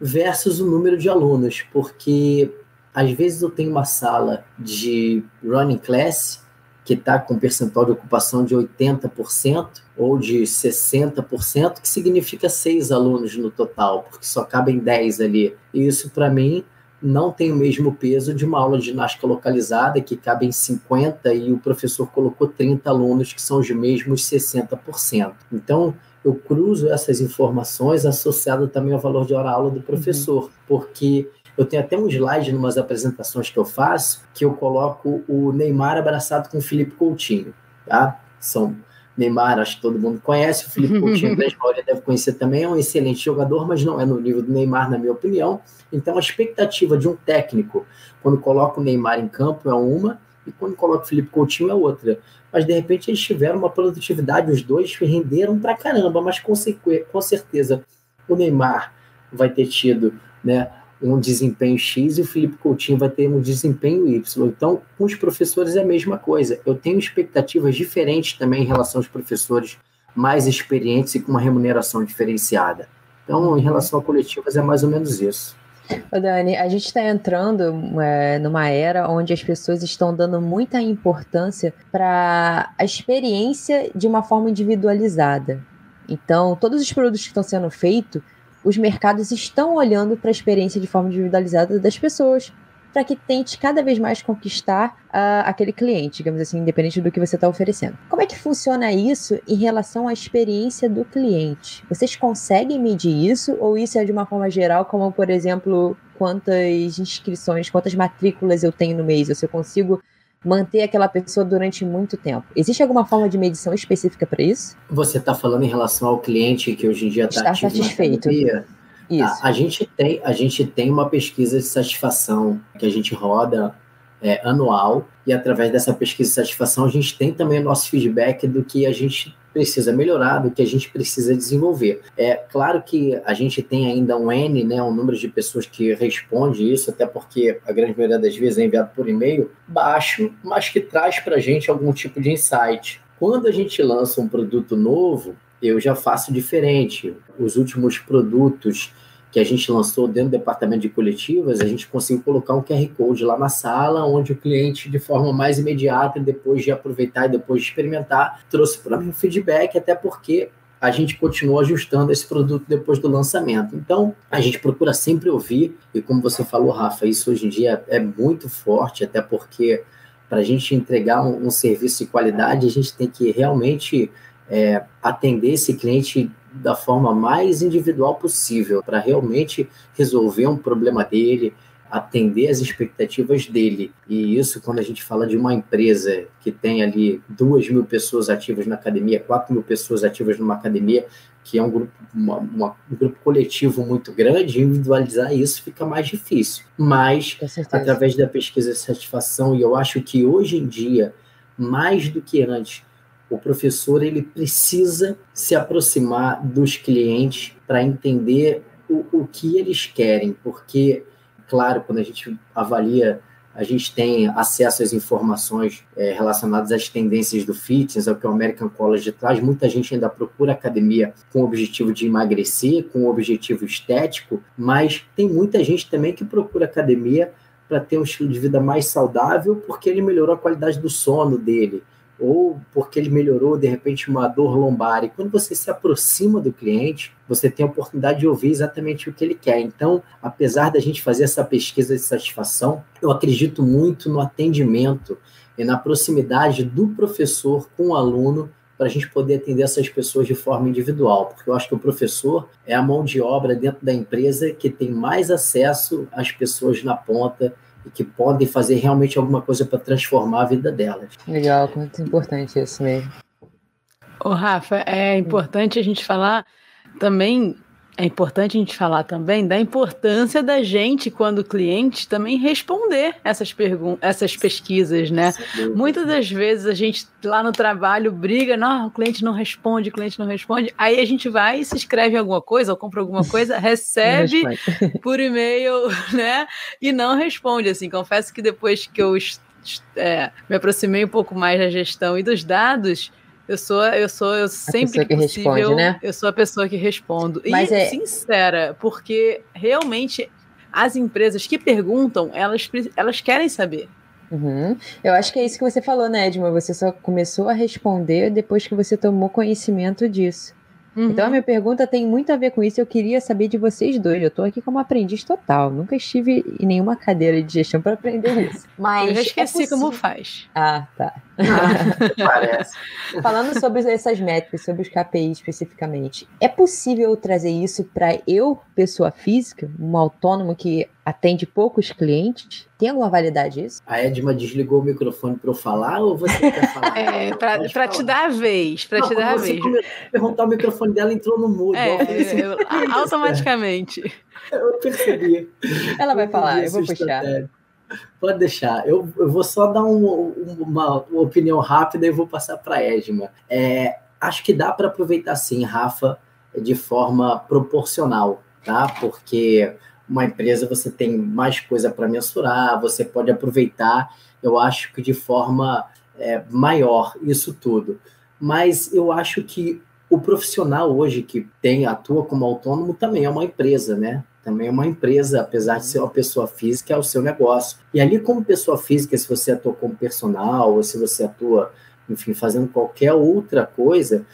Speaker 3: versus o número de alunos, porque às vezes eu tenho uma sala de running class que está com percentual de ocupação de 80% ou de 60%, que significa seis alunos no total, porque só cabem 10 ali. E isso, para mim, não tem o mesmo peso de uma aula de ginástica localizada, que cabem 50 e o professor colocou 30 alunos, que são os mesmos 60%. Então, eu cruzo essas informações associado também ao valor de hora-aula do professor, uhum. porque eu tenho até um slide em umas apresentações que eu faço que eu coloco o Neymar abraçado com o Felipe Coutinho, tá? São Neymar, acho que todo mundo conhece, o Felipe Coutinho, a grande maioria deve conhecer também, é um excelente jogador, mas não é no nível do Neymar, na minha opinião. Então, a expectativa de um técnico, quando coloca o Neymar em campo, é uma, e quando coloca o Felipe Coutinho é outra. Mas, de repente, eles tiveram uma produtividade, os dois renderam pra caramba, mas com, com certeza o Neymar vai ter tido né, um desempenho X e o Felipe Coutinho vai ter um desempenho Y. Então, com os professores é a mesma coisa. Eu tenho expectativas diferentes também em relação aos professores mais experientes e com uma remuneração diferenciada. Então, em relação a coletivas, é mais ou menos isso.
Speaker 1: Ô Dani, a gente está entrando é, numa era onde as pessoas estão dando muita importância para a experiência de uma forma individualizada. Então, todos os produtos que estão sendo feitos os mercados estão olhando para a experiência de forma individualizada das pessoas, para que tente cada vez mais conquistar uh, aquele cliente, digamos assim, independente do que você está oferecendo. Como é que funciona isso em relação à experiência do cliente? Vocês conseguem medir isso ou isso é de uma forma geral, como por exemplo, quantas inscrições, quantas matrículas eu tenho no mês? Ou se eu consigo manter aquela pessoa durante muito tempo. Existe alguma forma de medição específica para isso?
Speaker 3: Você está falando em relação ao cliente que hoje em dia
Speaker 1: está satisfeito.
Speaker 3: Isso. A, a, gente tem, a gente tem uma pesquisa de satisfação que a gente roda é, anual e através dessa pesquisa de satisfação a gente tem também o nosso feedback do que a gente precisa melhorar, do que a gente precisa desenvolver. É claro que a gente tem ainda um N, né, um número de pessoas que responde isso, até porque a grande maioria das vezes é enviado por e-mail, baixo, mas que traz para a gente algum tipo de insight. Quando a gente lança um produto novo, eu já faço diferente. Os últimos produtos que a gente lançou dentro do departamento de coletivas, a gente conseguiu colocar um QR Code lá na sala, onde o cliente, de forma mais imediata, depois de aproveitar e depois de experimentar, trouxe para mim um feedback, até porque a gente continua ajustando esse produto depois do lançamento. Então, a gente procura sempre ouvir, e como você falou, Rafa, isso hoje em dia é muito forte, até porque para a gente entregar um, um, serviço de qualidade, a gente tem que realmente é, atender esse cliente da forma mais individual possível, para realmente resolver um problema dele, atender as expectativas dele. E isso, quando a gente fala de uma empresa que tem ali duas mil pessoas ativas na academia, quatro mil pessoas ativas numa academia, que é um grupo, uma, uma, um grupo coletivo muito grande, individualizar isso fica mais difícil. Mas, através da pesquisa de satisfação, e eu acho que hoje em dia, mais do que antes, o professor ele precisa se aproximar dos clientes para entender o, o que eles querem, porque claro, quando a gente avalia, a gente tem acesso às informações é, relacionadas às tendências do fitness, ao que o American College traz. Muita gente ainda procura academia com o objetivo de emagrecer, com o objetivo estético, mas tem muita gente também que procura academia para ter um estilo de vida mais saudável, porque ele melhorou a qualidade do sono dele, ou porque ele melhorou de repente uma dor lombar. E quando você se aproxima do cliente, você tem a oportunidade de ouvir exatamente o que ele quer. Então, apesar da gente fazer essa pesquisa de satisfação, eu acredito muito no atendimento e na proximidade do professor com o aluno para a gente poder atender essas pessoas de forma individual, porque eu acho que o professor é a mão de obra dentro da empresa que tem mais acesso às pessoas na ponta e que podem fazer realmente alguma coisa para transformar a vida delas.
Speaker 1: Legal, muito importante isso mesmo.
Speaker 2: Ô, Rafa, é importante a gente falar também é importante a gente falar também da importância da gente, quando cliente, também responder essas perguntas, essas pesquisas, né? Muitas das vezes a gente lá no trabalho briga, não, o cliente não responde, o cliente não responde. Aí a gente vai, se inscreve em alguma coisa, ou compra alguma coisa, recebe por e-mail, né? E não responde. Assim, confesso que depois que eu é, me aproximei um pouco mais da gestão e dos dados, eu sou, eu sou, eu sempre que, que possível, responde, né? eu sou a pessoa que respondo. Mas e é... sincera, porque realmente as empresas que perguntam, elas, elas querem saber.
Speaker 1: Uhum. Eu acho que é isso que você falou, né, Edma? Você só começou a responder depois que você tomou conhecimento disso. Uhum. Então a minha pergunta tem muito a ver com isso. Eu queria saber de vocês dois. Eu estou aqui como aprendiz total. Nunca estive em nenhuma cadeira de gestão para aprender isso.
Speaker 2: Mas eu já esqueci é como faz.
Speaker 1: Ah, tá.
Speaker 3: Parece.
Speaker 1: Falando sobre essas métricas, sobre os KPI especificamente, é possível trazer isso para eu, pessoa física, um autônomo que atende poucos clientes? Tem alguma validade isso?
Speaker 3: A Edma desligou o microfone para eu falar ou você quer falar?
Speaker 2: É, para te dar a vez, para te dar a vez.
Speaker 3: perguntar o microfone dela entrou no mudo.
Speaker 2: É, assim, eu, automaticamente.
Speaker 3: Eu percebi.
Speaker 1: Ela vai falar, eu vou puxar.
Speaker 3: Pode deixar. Eu, eu vou só dar um, uma, uma, opinião rápida e vou passar para Edma. É, acho que dá para aproveitar sim, Rafa, de forma proporcional, tá? Porque uma empresa você tem mais coisa para mensurar, você pode aproveitar, eu acho que de forma é, maior isso tudo. Mas eu acho que o profissional hoje que tem atua como autônomo também é uma empresa, né? Também é uma empresa, apesar de ser uma pessoa física, é o seu negócio. E ali, como pessoa física, se você atua como personal, ou se você atua, enfim, fazendo qualquer outra coisa,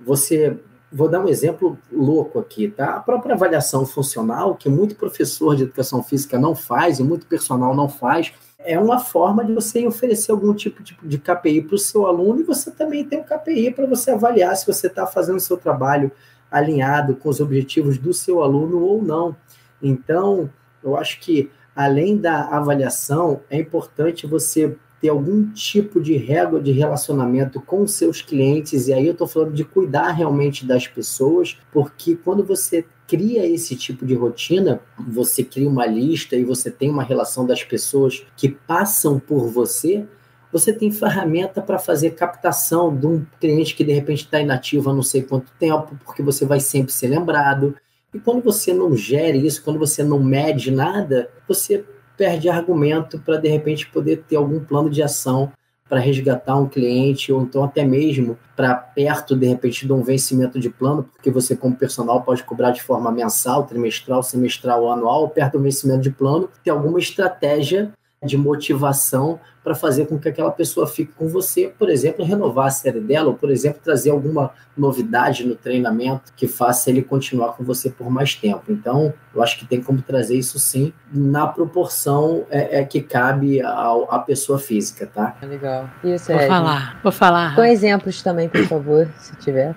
Speaker 3: você vou dar um exemplo louco aqui, tá? A própria avaliação funcional, que muito professor de educação física não faz e muito personal não faz, é uma forma de você oferecer algum tipo de KPI para o seu aluno e você também tem um KPI para você avaliar se você está fazendo o seu trabalho alinhado com os objetivos do seu aluno ou não. Então, eu acho que além da avaliação, é importante você ter algum tipo de régua de relacionamento com seus clientes, e aí eu estou falando de cuidar realmente das pessoas, porque quando você cria esse tipo de rotina, você cria uma lista e você tem uma relação das pessoas que passam por você, você tem ferramenta para fazer captação de um cliente que de repente está inativo há não sei quanto tempo, porque você vai sempre ser lembrado. E quando você não gere isso, quando você não mede nada, você perde argumento para de repente poder ter algum plano de ação para resgatar um cliente ou então até mesmo para perto de repente de um vencimento de plano, porque você como personal pode cobrar de forma mensal, trimestral, semestral, anual, perto do vencimento de plano, ter alguma estratégia de motivação para fazer com que aquela pessoa fique com você, por exemplo, renovar a série dela, ou, por exemplo, trazer alguma novidade no treinamento que faça ele continuar com você por mais tempo. Então, eu acho que tem como trazer isso sim, na proporção é, é que cabe à pessoa física, tá?
Speaker 1: Legal. Isso,
Speaker 2: Vou falar, vou falar.
Speaker 1: Com exemplos também, por favor, se tiver.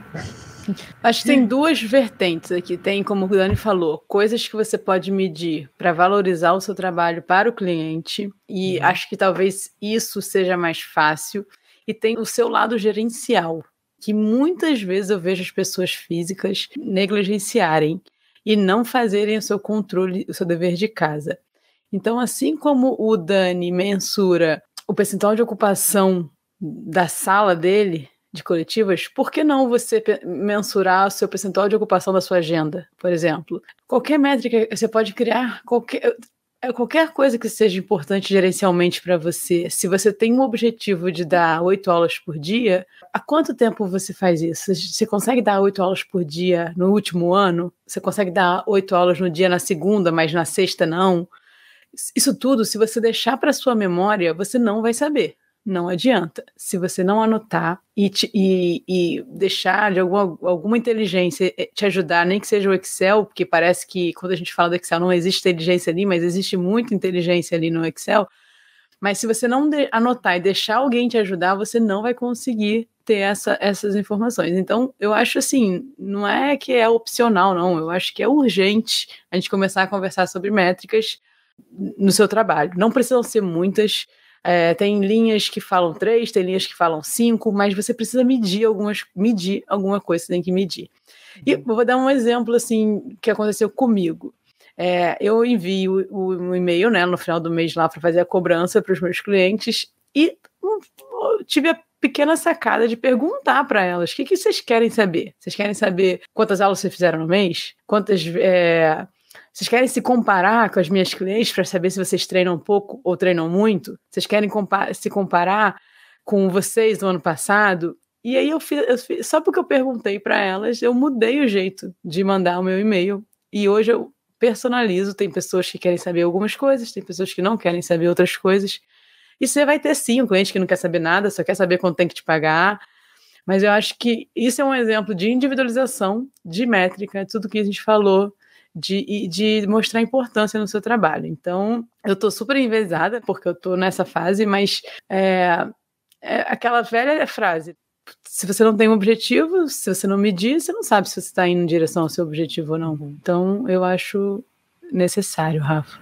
Speaker 2: Acho que tem duas vertentes aqui. Tem, como o Dani falou, coisas que você pode medir para valorizar o seu trabalho para o cliente, e uhum. acho que talvez isso seja mais fácil. E tem o seu lado gerencial, que muitas vezes eu vejo as pessoas físicas negligenciarem e não fazerem o seu controle, o seu dever de casa. Então, assim como o Dani mensura o percentual de ocupação da sala dele, de coletivas, por que não você mensurar o seu percentual de ocupação da sua agenda, por exemplo? Qualquer métrica, você pode criar qualquer, é, qualquer coisa que seja importante gerencialmente para você. Se você tem um objetivo de dar oito aulas por dia, há quanto tempo você faz isso? Você consegue dar oito aulas por dia no último ano? Você consegue dar oito aulas no dia na segunda, mas na sexta não? Isso tudo, se você deixar para sua memória, você não vai saber não adianta. Se você não anotar e, te, e, e, deixar de alguma, alguma inteligência eh, te ajudar, nem que seja o Excel, porque parece que quando a gente fala do Excel não existe inteligência ali, mas existe muita inteligência ali no Excel. Mas se você não anotar e deixar alguém te ajudar, você não vai conseguir ter essa, essas informações. Então, eu acho assim, não é que é opcional, não. Eu acho que é urgente a gente começar a conversar sobre métricas no seu trabalho. Não precisam ser muitas é, tem linhas que falam três, tem linhas que falam cinco, mas você precisa medir algumas, medir alguma coisa, você tem que medir. E uhum. vou dar um exemplo assim que aconteceu comigo. É, eu envio o, o, e-mail né, no final do mês lá para fazer a cobrança para os meus clientes e um, tive a pequena sacada de perguntar para elas: o que, que vocês querem saber? Vocês querem saber quantas aulas vocês fizeram no mês? Quantas. É, vocês querem se comparar com as minhas clientes para saber se vocês treinam pouco ou treinam muito? Vocês querem compa se comparar com vocês do ano passado? E aí eu fiz, eu fiz só porque eu perguntei para elas, eu mudei o jeito de mandar o meu e-mail. E hoje eu personalizo. Tem pessoas que querem saber algumas coisas, tem pessoas que não querem saber outras coisas. E você vai ter sim um cliente que não quer saber nada, só quer saber quanto tem que te pagar. Mas eu acho que isso é um exemplo de individualização, de métrica, tudo que a gente falou de, de mostrar importância no seu trabalho. Então, eu estou super envezada, porque eu estou nessa fase, mas é, é aquela velha frase: se você não tem um objetivo, se você não medir, você não sabe se você está indo em direção ao seu objetivo ou não. Então, eu acho necessário, Rafa.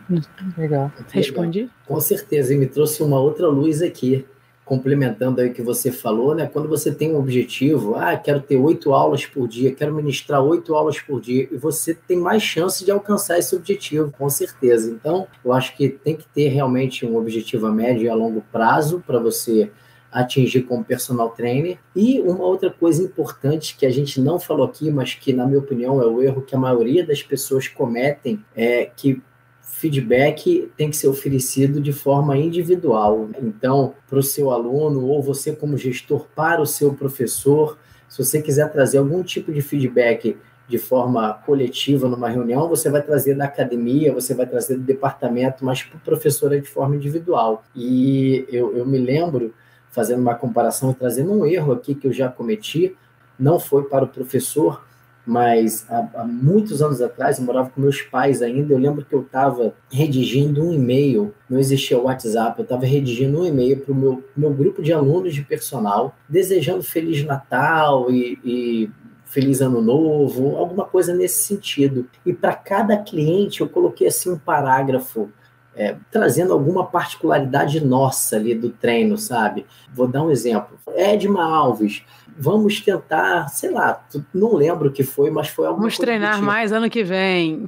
Speaker 1: Legal.
Speaker 2: Respondi?
Speaker 3: Com certeza, e me trouxe uma outra luz aqui complementando aí o que você falou, né? Quando você tem um objetivo, ah, quero ter oito aulas por dia, quero ministrar oito aulas por dia, e você tem mais chance de alcançar esse objetivo, com certeza. Então, eu acho que tem que ter realmente um objetivo a médio e a longo prazo para você atingir como personal trainer. E uma outra coisa importante que a gente não falou aqui, mas que, na minha opinião, é o erro que a maioria das pessoas cometem, é que feedback tem que ser oferecido de forma individual. Então, para o seu aluno ou você como gestor para o seu professor, se você quiser trazer algum tipo de feedback de forma coletiva numa reunião, você vai trazer da academia, você vai trazer do departamento, mas para o professor é de forma individual. E eu, eu me lembro, fazendo uma comparação e trazendo um erro aqui que eu já cometi, não foi para o professor, mas há, há, muitos anos atrás, eu morava com meus pais ainda, eu lembro que eu estava redigindo um e-mail, não existia o WhatsApp, eu estava redigindo um e-mail para o meu, meu grupo de alunos de personal, desejando Feliz Natal e, e Feliz Ano Novo, alguma coisa nesse sentido. E para cada cliente eu coloquei assim um parágrafo é, trazendo alguma particularidade nossa ali do treino, sabe? Vou dar um exemplo. Edma Alves, vamos tentar, sei lá, não lembro o que foi, mas foi algo.
Speaker 2: Vamos treinar tipo. mais ano que vem.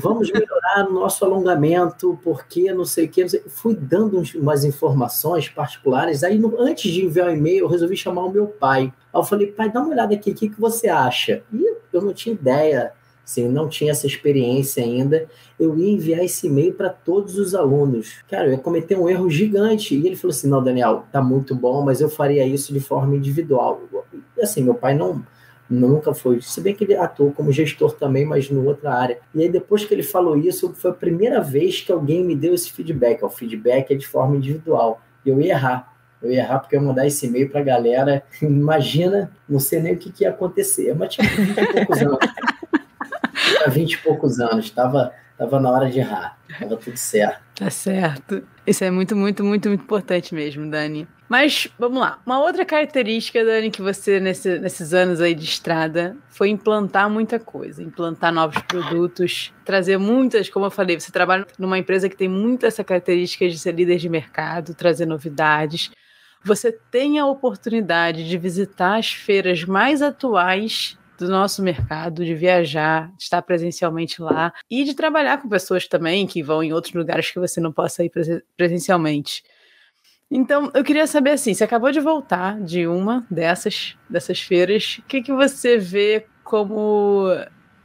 Speaker 3: Vamos melhorar o nosso alongamento, porque não sei o que. Fui dando umas informações particulares. Aí, no, antes de enviar o e-mail, eu resolvi chamar o meu pai. Aí eu falei, pai, dá uma olhada aqui, o que, que você acha? E eu não tinha ideia assim, não tinha essa experiência ainda, eu ia enviar esse e-mail para todos os alunos. Cara, eu ia cometer um erro gigante. E ele falou assim: não, Daniel, tá muito bom, mas eu faria isso de forma individual. E assim, meu pai não nunca foi. Se bem que ele atuou como gestor também, mas em outra área. E aí, depois que ele falou isso, foi a primeira vez que alguém me deu esse feedback. O feedback é de forma individual. E eu ia errar. Eu ia errar porque eu ia mandar esse e-mail para a galera. Imagina, não sei nem o que, que ia acontecer. Mas tinha 20 e. Tinha 20 e poucos anos. Estava tava na hora de errar. Tava tudo certo.
Speaker 2: Tá certo. Isso é muito, muito, muito, muito importante mesmo, Dani. Mas vamos lá. Uma outra característica, Dani, que você, nesse, nesses anos aí de estrada, foi implantar muita coisa, implantar novos produtos, trazer muitas, como eu falei, você trabalha numa empresa que tem muito essa característica de ser líder de mercado, trazer novidades. Você tem a oportunidade de visitar as feiras mais atuais do nosso mercado, de viajar, de estar presencialmente lá e de trabalhar com pessoas também que vão em outros lugares que você não possa ir presencialmente. Então, eu queria saber assim, você acabou de voltar de uma dessas dessas feiras, o que, que você vê como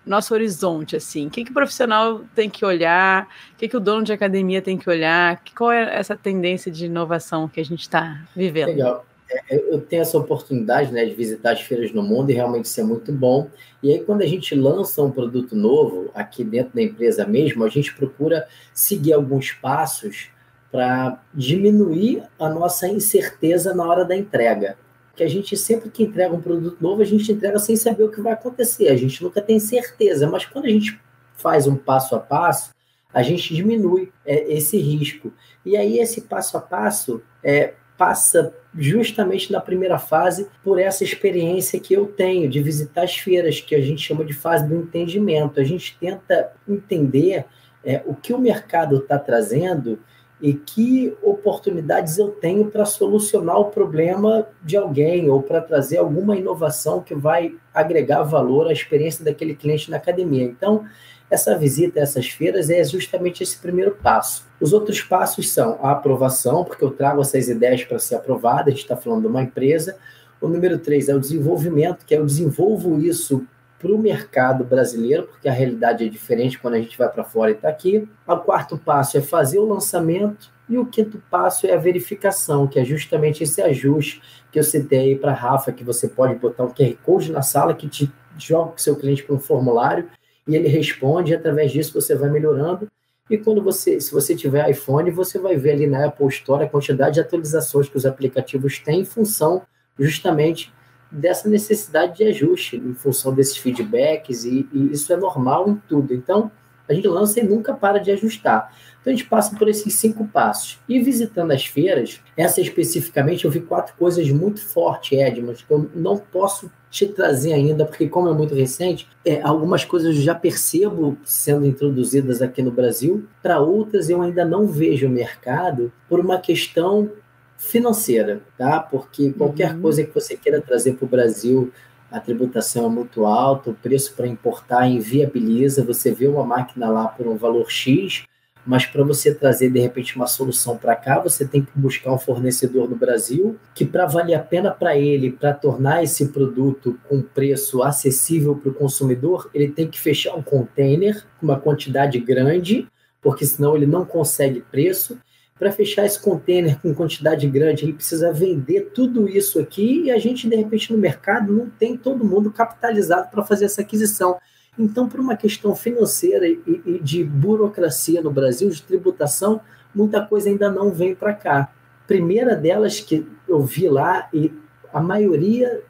Speaker 2: nosso horizonte, assim? O que, que o profissional tem que olhar? O que, que o dono de academia tem que olhar? Qual é essa tendência de inovação que a gente está vivendo?
Speaker 3: Legal. É, eu tenho essa oportunidade né, de visitar as feiras no mundo e realmente isso é muito bom. E aí, quando a gente lança um produto novo aqui dentro da empresa mesmo, a gente procura seguir alguns passos para diminuir a nossa incerteza na hora da entrega. Que a gente sempre que entrega um produto novo, a gente entrega sem saber o que vai acontecer. A gente nunca tem certeza, mas quando a gente faz um passo a passo, a gente diminui é, esse risco. E aí esse passo a passo é, passa justamente na primeira fase por essa experiência que eu tenho de visitar as feiras, que a gente chama de fase do entendimento. A gente tenta entender é, o que o mercado está trazendo e que oportunidades eu tenho para solucionar o problema de alguém ou para trazer alguma inovação que vai agregar valor à experiência daquele cliente na academia. Então, essa visita a essas feiras é justamente esse primeiro passo. Os outros passos são a aprovação, porque eu trago essas ideias para ser aprovada, a gente está falando de uma empresa. O número três é o desenvolvimento, que é eu desenvolvo isso para o mercado brasileiro, porque a realidade é diferente quando a gente vai para fora e está aqui. O quarto passo é fazer o lançamento. E o quinto passo é a verificação, que é justamente esse ajuste que eu citei para a Rafa, que você pode botar um QR Code na sala que te joga o seu cliente para um formulário e ele responde, e através disso você vai melhorando. E quando você, se você tiver iPhone, você vai ver ali na Apple Store a quantidade de atualizações que os aplicativos têm em função justamente dessa necessidade de ajuste em função desses feedbacks, e, e, isso é normal em tudo. Então, a gente lança e nunca para de ajustar. Então, a gente passa por esses cinco passos. E visitando as feiras, essa especificamente, eu vi quatro coisas muito fortes, Edmund, que eu não posso te trazer ainda, porque, como é muito recente, é, algumas coisas eu já percebo sendo introduzidas aqui no Brasil, para outras eu ainda não vejo o mercado por uma questão financeira, tá? Porque qualquer uhum. coisa que você queira trazer para o Brasil, a tributação é muito alta, o preço para importar inviabiliza, você vê uma máquina lá por um valor X, mas para você trazer de repente uma solução para cá, você tem que buscar um fornecedor no Brasil que para valer a pena para ele, para tornar esse produto com preço acessível para o consumidor, ele tem que fechar um container com uma quantidade grande, porque senão ele não consegue preço para fechar esse container com quantidade grande, ele precisa vender tudo isso aqui e a gente, de repente, no mercado não tem todo mundo capitalizado para fazer essa aquisição. Então, por uma questão financeira e, e de burocracia no Brasil, de tributação, muita coisa ainda não vem para cá. Primeira delas que eu vi lá, e a maioria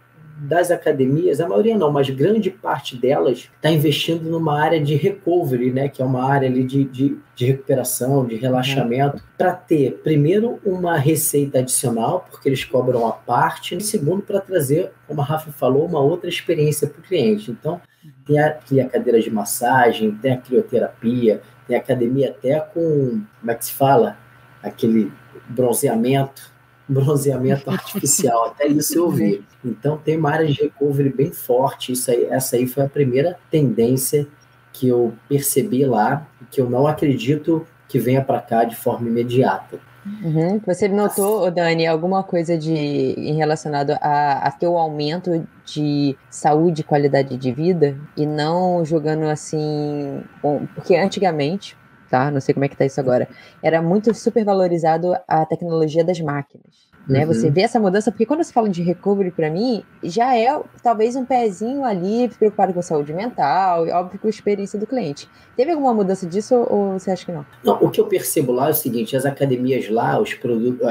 Speaker 3: das academias, a maioria não, mas grande parte delas está investindo numa área de recovery, né, que é uma área ali de, de, de recuperação, de relaxamento, uhum. para ter, primeiro, uma receita adicional, porque eles cobram a parte, e segundo, para trazer, como a Rafa falou, uma outra experiência para o cliente. Então, tem aqui a cadeira de massagem, tem a crioterapia, tem a academia até com, como é que se fala? Aquele bronzeamento, bronzeamento artificial, até isso eu vi. Então tem uma área de recovery bem forte. Isso aí, essa aí foi a primeira tendência que eu percebi lá, que eu não acredito que venha para cá de forma imediata.
Speaker 1: Uhum. Você notou, Dani, alguma coisa de em relacionado a, a teu aumento de saúde e qualidade de vida e não jogando assim, bom, porque antigamente tá? Não sei como é que tá isso agora. Era muito supervalorizado a tecnologia das máquinas. Né? Uhum. Você vê essa mudança, porque quando você fala de recovery, para mim, já é talvez um pezinho ali preocupado com a saúde mental, e óbvio com a experiência do cliente. Teve alguma mudança disso ou você acha que não?
Speaker 3: Não, o que eu percebo lá é o seguinte: as academias lá, os produtos,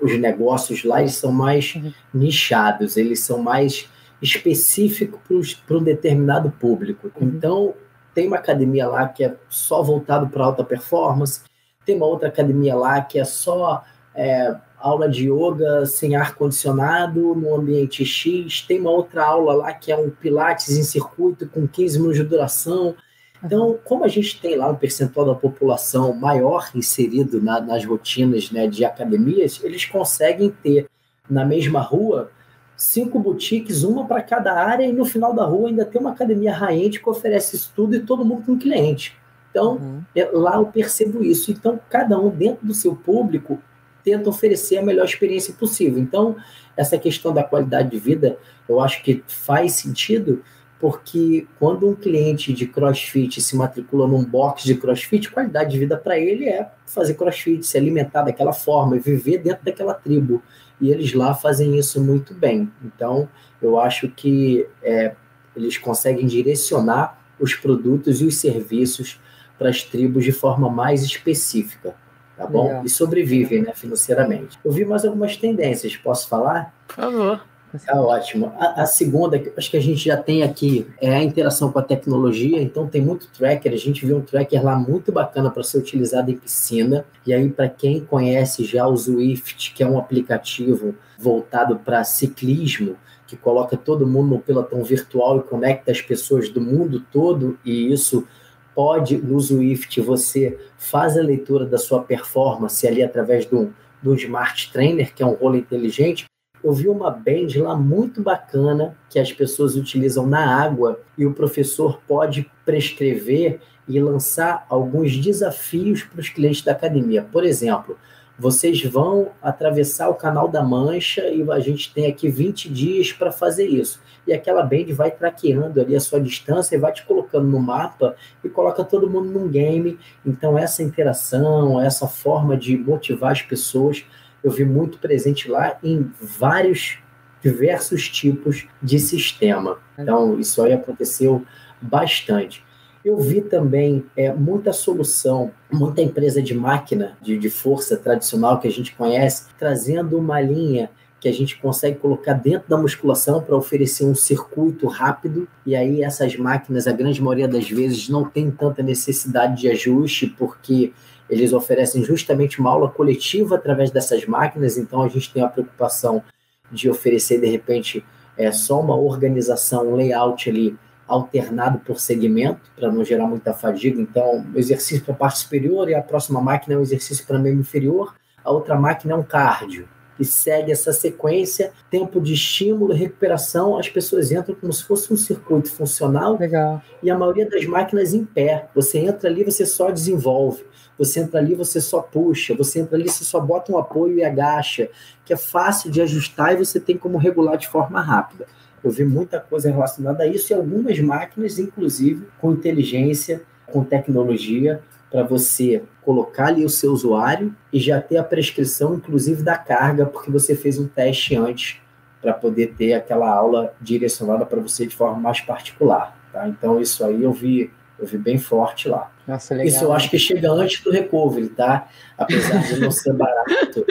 Speaker 3: os negócios lá, eles são mais uhum. nichados, eles são mais específicos para um determinado público. Uhum. Então, tem uma academia lá que é só voltado para alta performance, tem uma outra academia lá que é só. É, aula de yoga sem ar-condicionado no ambiente X, tem uma outra aula lá que é um pilates em circuito com 15 minutos de duração. Então, como a gente tem lá um percentual da população maior inserido na, nas rotinas né, de academias, eles conseguem ter na mesma rua cinco boutiques, uma para cada área, e no final da rua ainda tem uma academia high que oferece isso tudo e todo mundo tem cliente. Então, uhum. é, lá eu percebo isso. Então, cada um dentro do seu público tenta oferecer a melhor experiência possível. Então, essa questão da qualidade de vida, eu acho que faz sentido, porque quando um cliente de CrossFit se matricula num box de CrossFit, qualidade de vida para ele é fazer CrossFit, se alimentar daquela forma, viver dentro daquela tribo. E eles lá fazem isso muito bem. Então, eu acho que é, eles conseguem direcionar os produtos e os serviços para as tribos de forma mais específica tá bom? Legal. E sobrevivem, né, financeiramente. Eu vi mais algumas tendências, posso falar?
Speaker 2: Por favor.
Speaker 3: Tá ótimo. A, a, segunda, acho que a gente já tem aqui, é a interação com a tecnologia. Então, tem muito tracker. A gente viu um tracker lá muito bacana para ser utilizado em piscina. E aí, para quem conhece já o Zwift, que é um aplicativo voltado para ciclismo, que coloca todo mundo no pelotão virtual e conecta as pessoas do mundo todo, e isso pode, no Zwift, você faz a leitura da sua performance ali através do, do Smart Trainer, que é um rolo inteligente. Eu vi uma band lá muito bacana que as pessoas utilizam na água e o professor pode prescrever e lançar alguns desafios para os clientes da academia. Por exemplo, vocês vão atravessar o Canal da Mancha e a gente tem aqui 20 dias para fazer isso. E aquela band vai traqueando ali a sua distância e vai te colocando no mapa e coloca todo mundo num game. Então, essa interação, essa forma de motivar as pessoas, eu vi muito presente lá em vários, diversos tipos de sistema. Então, isso aí aconteceu bastante. Eu vi também é, muita solução, muita empresa de máquina, de, de força tradicional que a gente conhece, trazendo uma linha que a gente consegue colocar dentro da musculação para oferecer um circuito rápido. E aí essas máquinas, a grande maioria das vezes, não tem tanta necessidade de ajuste, porque eles oferecem justamente uma aula coletiva através dessas máquinas. Então a gente tem a preocupação de oferecer de repente é só uma organização, um layout ali alternado por segmento, para não gerar muita fadiga. Então, o exercício para a parte superior e a próxima máquina é um exercício para membro inferior, a outra máquina é um cardio. E segue essa sequência, tempo de estímulo e recuperação, as pessoas entram como se fosse um circuito funcional.
Speaker 1: Legal.
Speaker 3: E a maioria das máquinas em pé. Você entra ali, você só desenvolve. Você entra ali, você só puxa. Você entra ali, você só bota um apoio e agacha, que é fácil de ajustar e você tem como regular de forma rápida. Eu vi muita coisa relacionada a isso e algumas máquinas, inclusive, com inteligência, com tecnologia, para você colocar ali o seu usuário e já ter a prescrição, inclusive, da carga, porque você fez um teste antes para poder ter aquela aula direcionada para você de forma mais particular. Tá? Então, isso aí eu vi, eu vi bem forte lá.
Speaker 1: Nossa, legal.
Speaker 3: Isso eu acho que chega antes do recovery, tá? Apesar de não ser barato.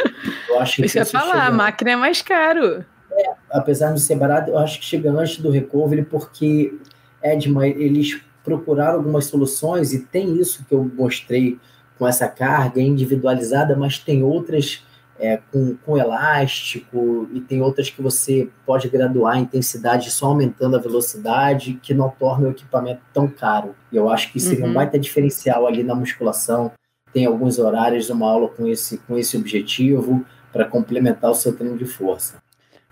Speaker 3: Eu acho que
Speaker 2: isso, isso falar, a máquina é mais caro.
Speaker 3: É, apesar de ser barato, eu acho que chega antes do recovery, porque, Edma, eles procuraram algumas soluções e tem isso que eu mostrei com essa carga individualizada, mas tem outras é, com, com elástico e tem outras que você pode graduar a intensidade só aumentando a velocidade, que não torna o equipamento tão caro. E eu acho que seria uhum. um baita diferencial ali na musculação. Tem alguns horários, uma aula com esse, com esse objetivo para complementar o seu treino de força.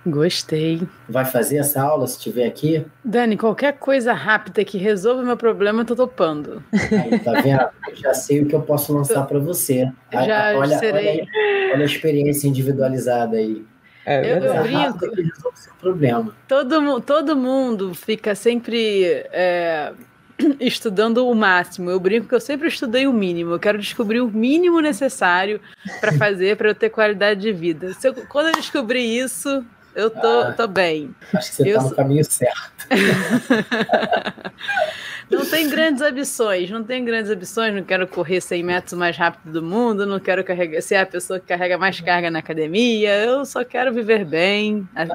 Speaker 2: Gostei.
Speaker 3: Vai fazer essa aula se estiver aqui?
Speaker 2: Dani, qualquer coisa rápida que resolva meu problema, eu tô topando.
Speaker 3: Aí, tá vendo? já sei o que eu posso lançar para você.
Speaker 2: Já olha, serei.
Speaker 3: Olha, olha, a experiência individualizada aí.
Speaker 2: É, eu, eu brinco.
Speaker 3: Que resolve o seu problema.
Speaker 2: Todo, todo mundo fica sempre é, estudando o máximo. Eu brinco que eu sempre estudei o mínimo. Eu quero descobrir o mínimo necessário para fazer para eu ter qualidade de vida. Eu, quando eu descobrir isso, eu tô, ah, tô bem.
Speaker 3: Acho que você está no caminho certo.
Speaker 2: não tem grandes ambições, não tem grandes ambições. Não quero correr 100 metros mais rápido do mundo, não quero carregar, ser a pessoa que carrega mais carga na academia. Eu só quero viver bem. Tá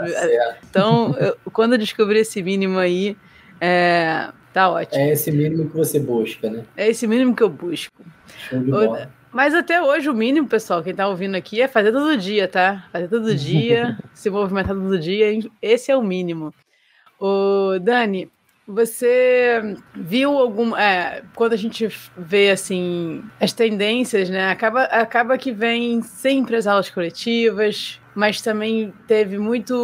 Speaker 2: então, eu, quando eu descobri esse mínimo aí, é, tá ótimo.
Speaker 3: É esse mínimo que você busca, né?
Speaker 2: É esse mínimo que eu busco. Show de bola. Mas até hoje o mínimo, pessoal, quem tá ouvindo aqui é fazer todo dia, tá? Fazer todo dia, se movimentar todo dia, esse é o mínimo. O Dani, você viu algum. É, quando a gente vê assim as tendências, né? Acaba, acaba que vem sempre as aulas coletivas, mas também teve muito.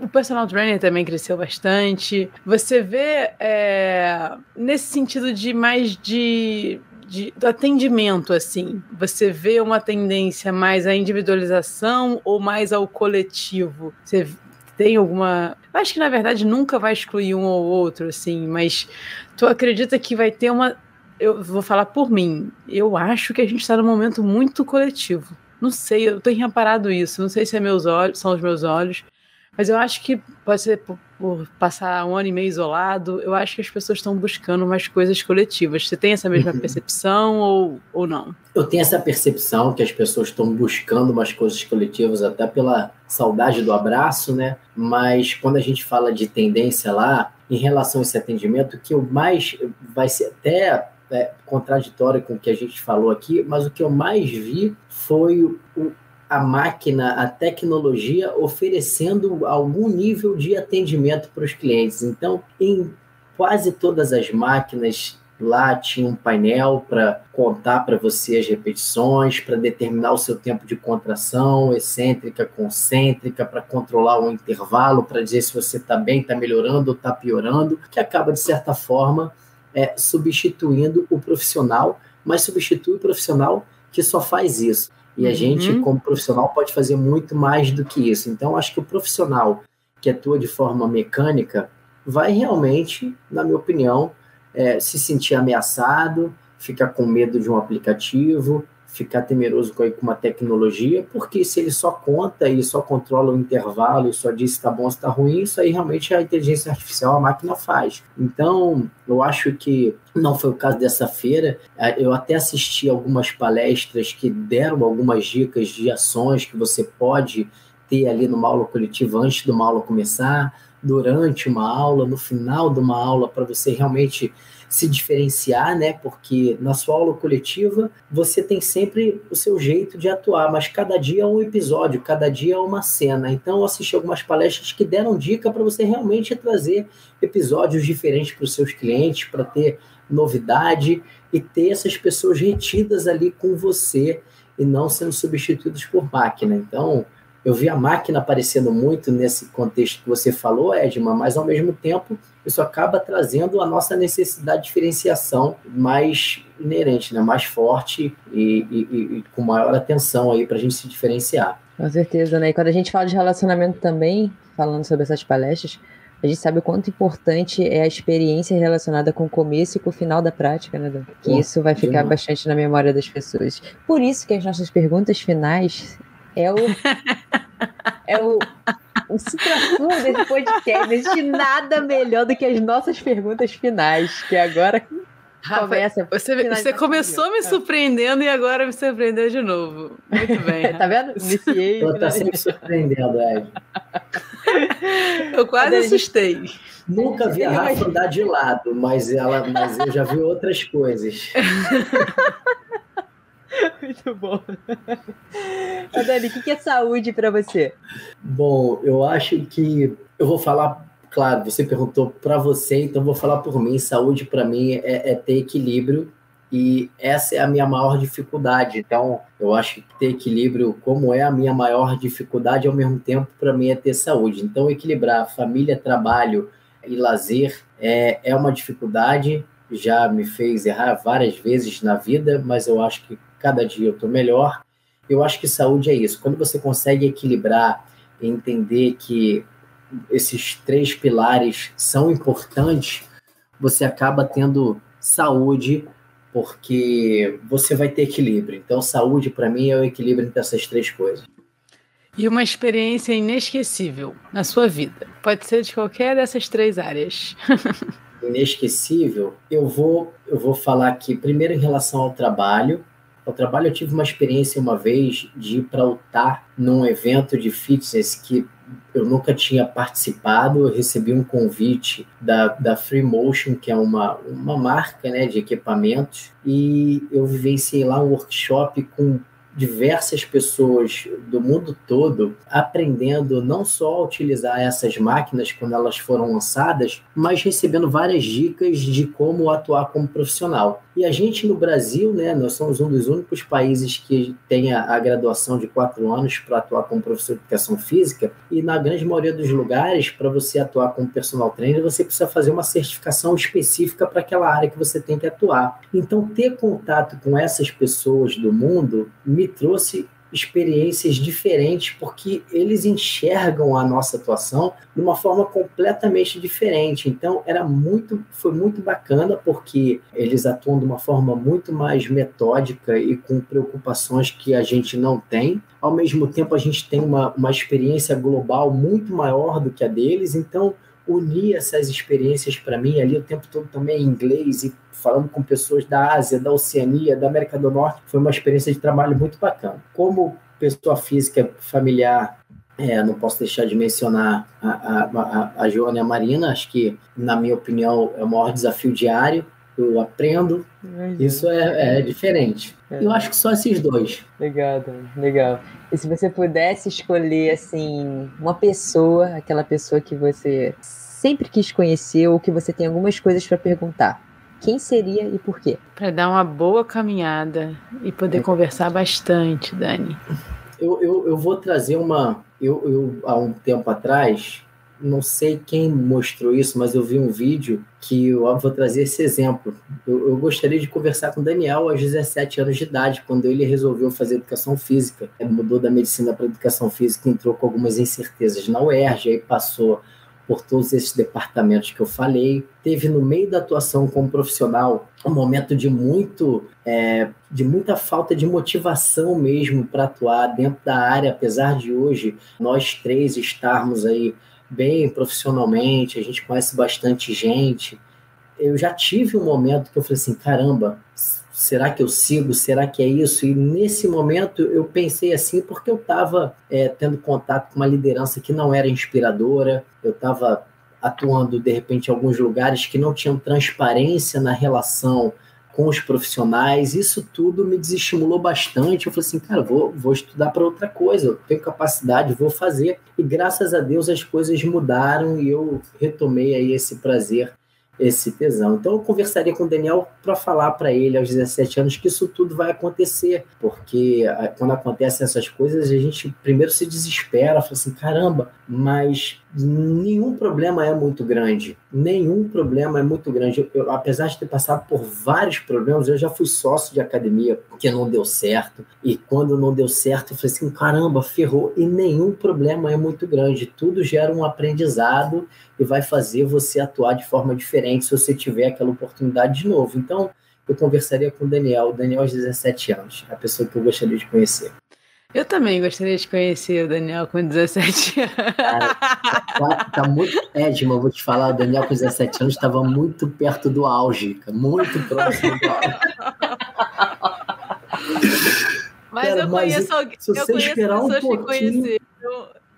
Speaker 2: O personal trainer também cresceu bastante. Você vê é, nesse sentido de mais de de, do atendimento, assim? Você vê uma tendência mais à individualização ou mais ao coletivo? Você tem alguma. Acho que na verdade nunca vai excluir um ou outro, assim, mas tu acredita que vai ter uma. Eu vou falar por mim. Eu acho que a gente está num momento muito coletivo. Não sei, eu tenho reparado isso. Não sei se é meus olhos, são os meus olhos, mas eu acho que pode ser por, passar um ano e meio isolado. Eu acho que as pessoas estão buscando mais coisas coletivas. Você tem essa mesma uhum. percepção ou, ou não?
Speaker 3: Eu tenho essa percepção que as pessoas estão buscando mais coisas coletivas, até pela saudade do abraço, né? Mas quando a gente fala de tendência lá, em relação a esse atendimento, o que eu mais vai ser até é, contraditório com o que a gente falou aqui, mas o que eu mais vi foi o, a máquina, a tecnologia oferecendo algum nível de atendimento para os clientes. Então, em quase todas as máquinas lá tinha um painel para contar para você as repetições, para determinar o seu tempo de contração, excêntrica, concêntrica, para controlar o intervalo, para dizer se você está bem, está melhorando ou está piorando, que acaba, de certa forma, é, substituindo o profissional, mas substitui o profissional que só faz isso. E a uhum. gente, como profissional, pode fazer muito mais do que isso. Então, acho que o profissional que atua de forma mecânica vai realmente, na minha opinião, é, se sentir ameaçado, ficar com medo de um aplicativo, ficar temeroso com, uma tecnologia, porque se ele só conta e só controla o intervalo e só diz se está bom ou está ruim, isso aí realmente a inteligência artificial, a máquina faz. Então, eu acho que não foi o caso dessa feira. É, eu até assisti algumas palestras que deram algumas dicas de ações que você pode ter ali numa aula coletiva antes de uma aula começar, durante uma aula, no final de uma aula, para você realmente se diferenciar, né? Porque na sua aula coletiva você tem sempre o seu jeito de atuar, mas cada dia é um episódio, cada dia é uma cena. Então eu assisti algumas palestras que deram dica para você realmente trazer episódios diferentes para os seus clientes, para ter novidade e ter essas pessoas retidas ali com você e não sendo substituídas por máquina. Então, eu vi a máquina aparecendo muito nesse contexto que você falou, Edma, mas ao mesmo tempo isso acaba trazendo a nossa necessidade de diferenciação mais inerente, né? mais forte e, e, e com maior atenção aí para a gente se diferenciar.
Speaker 1: Com certeza, né? E quando a gente fala de relacionamento também, falando sobre essas palestras, a gente sabe o quanto importante é a experiência relacionada com o começo e com o final da prática, né, Dan? Que isso vai ficar bastante na memória das pessoas. Por isso que as nossas perguntas finais é o. É o. O supra desse podcast. Não existe nada melhor do que as nossas perguntas finais, que agora
Speaker 2: Rafa, começa. Você, você começou me surpreendendo e agora me surpreendeu de novo. Muito bem.
Speaker 1: tá vendo?
Speaker 3: Iniciei. Ela tá sempre surpreendendo, Ed.
Speaker 2: Eu quase assustei.
Speaker 3: Nunca vi a Rafa andar de lado, mas, ela, mas eu já vi outras coisas.
Speaker 1: Muito bom. Dani, o que é saúde para você?
Speaker 3: Bom, eu acho que eu vou falar, claro, você perguntou para você, então vou falar por mim. Saúde para mim é, é, ter equilíbrio e essa é a minha maior dificuldade. Então, eu acho que ter equilíbrio, como é a minha maior dificuldade, ao mesmo tempo, para mim é ter saúde. Então, equilibrar família, trabalho e lazer é, é uma dificuldade. Já me fez errar várias vezes na vida, mas eu acho que cada dia eu estou melhor. Eu acho que saúde é isso. Quando você consegue equilibrar e entender que esses três pilares são importantes, você acaba tendo saúde, porque você vai ter equilíbrio. Então, saúde, para mim, é o equilíbrio entre essas três coisas.
Speaker 2: E uma experiência inesquecível na sua vida. Pode ser de qualquer dessas três áreas.
Speaker 3: inesquecível, eu vou, eu vou falar aqui primeiro em relação ao trabalho. Ao trabalho, eu tive uma experiência uma vez de ir para o TAR num evento de fitness que eu nunca tinha participado, eu recebi um convite da, da Free Motion, que é uma, uma marca né, de equipamentos, e eu vivenciei lá um workshop com diversas pessoas do mundo todo aprendendo não só a utilizar essas máquinas quando elas foram lançadas, mas recebendo várias dicas de como atuar como profissional. E a gente no Brasil, né, nós somos um dos únicos países que tem a, graduação de quatro anos para atuar como professor de educação física, e na grande maioria dos lugares, para você atuar como personal trainer, você precisa fazer uma certificação específica para aquela área que você tem que atuar. Então, ter contato com essas pessoas do mundo me trouxe experiências diferentes porque eles enxergam a nossa atuação de uma forma completamente diferente. Então era muito foi muito bacana porque eles atuam de uma forma muito mais metódica e com preocupações que a gente não tem. Ao mesmo tempo a gente tem uma, uma experiência global muito maior do que a deles, então unir essas experiências para mim ali o tempo todo também em inglês e falando com pessoas da Ásia, da Oceania, da América do Norte, foi uma experiência de trabalho muito bacana. Como pessoa física familiar, é, não posso deixar de mencionar a, a, a, a Joana e a Marina, acho que, na minha opinião, é o maior desafio diário. Eu aprendo, isso é, é diferente. É. Eu acho que só esses dois.
Speaker 1: Legal, legal. E se você pudesse escolher, assim, uma pessoa, aquela pessoa que você sempre quis conhecer ou que você tem algumas coisas para perguntar, quem seria e por quê?
Speaker 2: Para dar uma boa caminhada e poder conversar bastante, Dani.
Speaker 3: Eu, eu, eu vou trazer uma. Eu, eu, há um tempo atrás, não sei quem mostrou isso, mas eu vi um vídeo que eu vou trazer esse exemplo. Eu, eu, gostaria de conversar com o Daniel aos 17 anos de idade, quando ele resolveu fazer educação física. Ele mudou da medicina para educação física, entrou com algumas incertezas na UERJ, aí passou por todos esses departamentos que eu falei. Teve no meio da atuação como profissional um momento de muito é, de muita falta de motivação mesmo para atuar dentro da área, apesar de hoje nós três estarmos aí bem profissionalmente, a gente conhece bastante gente. Eu já tive um momento que eu falei assim, caramba, será que eu sigo? Será que é isso? E nesse momento eu pensei assim porque eu estava é, tendo contato com uma liderança que não era inspiradora, eu estava atuando de repente em alguns lugares que não tinham transparência na relação com os profissionais, isso tudo me desestimulou bastante. Eu falei assim, cara, vou, vou estudar para outra coisa, eu tenho capacidade, vou fazer. E graças a Deus as coisas mudaram e eu retomei aí esse prazer esse tesão. Então eu conversaria com o Daniel para falar para ele aos 17 anos que isso tudo vai acontecer, porque ah, quando acontecem essas coisas a gente primeiro se desespera, fala assim, caramba, mas nenhum problema é muito grande. Nenhum problema é muito grande. Eu, apesar de ter passado por vários problemas, eu já fui sócio de academia que não deu certo. E quando não deu certo, eu falei assim: caramba, ferrou. E nenhum problema é muito grande. Tudo gera um aprendizado e vai fazer você atuar de forma diferente se você tiver aquela oportunidade de novo. Então, eu conversaria com o Daniel, o Daniel aos 17 anos, a pessoa que eu gostaria de conhecer.
Speaker 2: Eu também gostaria de conhecer o Daniel com 17 anos. Cara,
Speaker 3: tá, tá muito. Edma, eu vou te falar, o Daniel com 17 anos estava muito perto do auge, muito próximo do auge.
Speaker 2: Mas cara, eu mas conheço alguém. Se você esperar um pouquinho.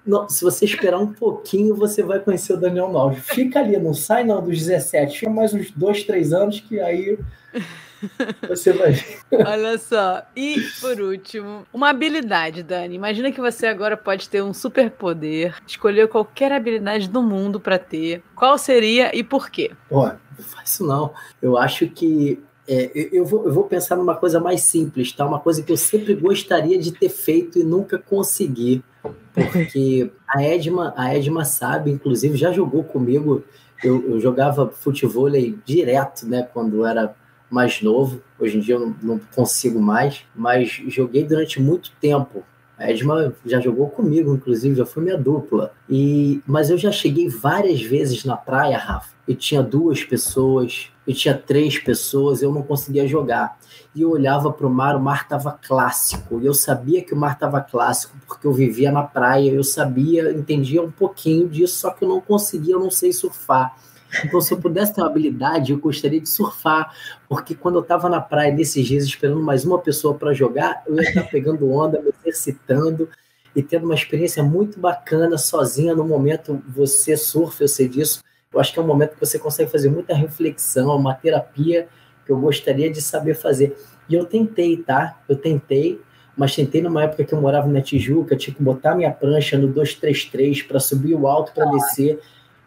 Speaker 3: Não, se você esperar um pouquinho, você vai conhecer o Daniel Naldi. Fica ali, não sai não dos 17, fica mais uns 2, 3 anos que aí você vai.
Speaker 2: Olha só. E por último, uma habilidade, Dani. Imagina que você agora pode ter um superpoder, escolher qualquer habilidade do mundo para ter. Qual seria e por quê?
Speaker 3: Pô, não faz isso não. Eu acho que é, eu, vou, eu vou pensar numa coisa mais simples, tá? Uma coisa que eu sempre gostaria de ter feito e nunca consegui. Porque a Edma, a Edma sabe, inclusive, já jogou comigo. Eu, eu jogava futebol direto, né? Quando era mais novo. Hoje em dia eu não, consigo mais, mas joguei durante muito tempo A Edma já jogou comigo, inclusive, já foi minha dupla. E, mas eu já cheguei várias vezes na praia, Rafa, e tinha duas pessoas, e tinha três pessoas, eu não conseguia jogar. E eu olhava para o mar, o mar estava clássico. E eu sabia que o mar estava clássico, porque eu vivia na praia, eu sabia, entendia um pouquinho disso, só que eu não conseguia, eu não sei surfar. Então, se eu pudesse ter uma habilidade, eu gostaria de surfar, porque quando eu estava na praia nesses dias esperando mais uma pessoa para jogar, eu ia estar pegando onda, me exercitando e tendo uma experiência muito bacana sozinha no momento você surfa, eu sei disso. Eu acho que é um momento que você consegue fazer muita reflexão, uma terapia que eu gostaria de saber fazer. E eu tentei, tá? Eu tentei, mas tentei numa época que eu morava na Tijuca, tinha que botar minha prancha no 233 para subir o alto para descer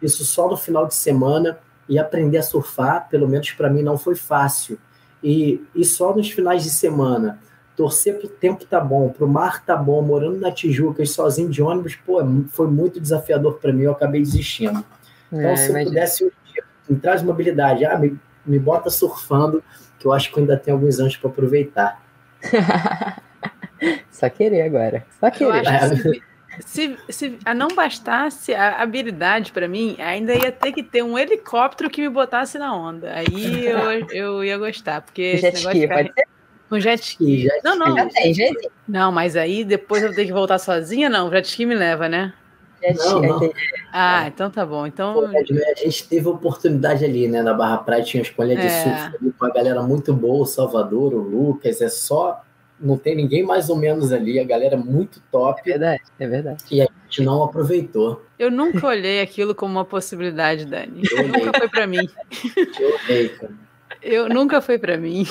Speaker 3: isso só no final de semana e aprender a surfar, pelo menos para mim, não foi fácil. E, e só nos finais de semana, torcer para o tempo tá bom, para o mar tá bom, morando na Tijuca e sozinho de ônibus, pô, é foi muito desafiador para mim, eu acabei desistindo. Então, é, se eu pudesse me traz mobilidade, ah, me, me bota surfando, que eu acho que ainda tem alguns anos para aproveitar.
Speaker 1: Só querer agora. Só querer.
Speaker 2: Se, se a não bastasse a habilidade para mim, ainda ia ter que ter um helicóptero que me botasse na onda. Aí eu, eu ia gostar, porque
Speaker 1: jet esse ski, pode ser?
Speaker 2: Um jet ski.
Speaker 3: Jet
Speaker 2: não, não.
Speaker 1: Já tem, já tem.
Speaker 2: Não, mas aí depois eu tenho que voltar sozinha, não. O jet ski me leva, né?
Speaker 3: Não, não.
Speaker 2: Ah, então tá bom. Então...
Speaker 3: a gente teve oportunidade ali, né? Na Barra Praia tinha uma escolha de é. surf ali, com a galera muito boa, o Salvador, o Lucas, é só não tem ninguém mais ou menos ali, a galera é muito top.
Speaker 1: É verdade, é verdade.
Speaker 3: E a gente não aproveitou.
Speaker 2: Eu nunca olhei aquilo como uma possibilidade, Dani.
Speaker 3: Eu
Speaker 2: nunca foi para mim.
Speaker 3: Eu olhei, cara.
Speaker 2: Eu nunca foi para mim.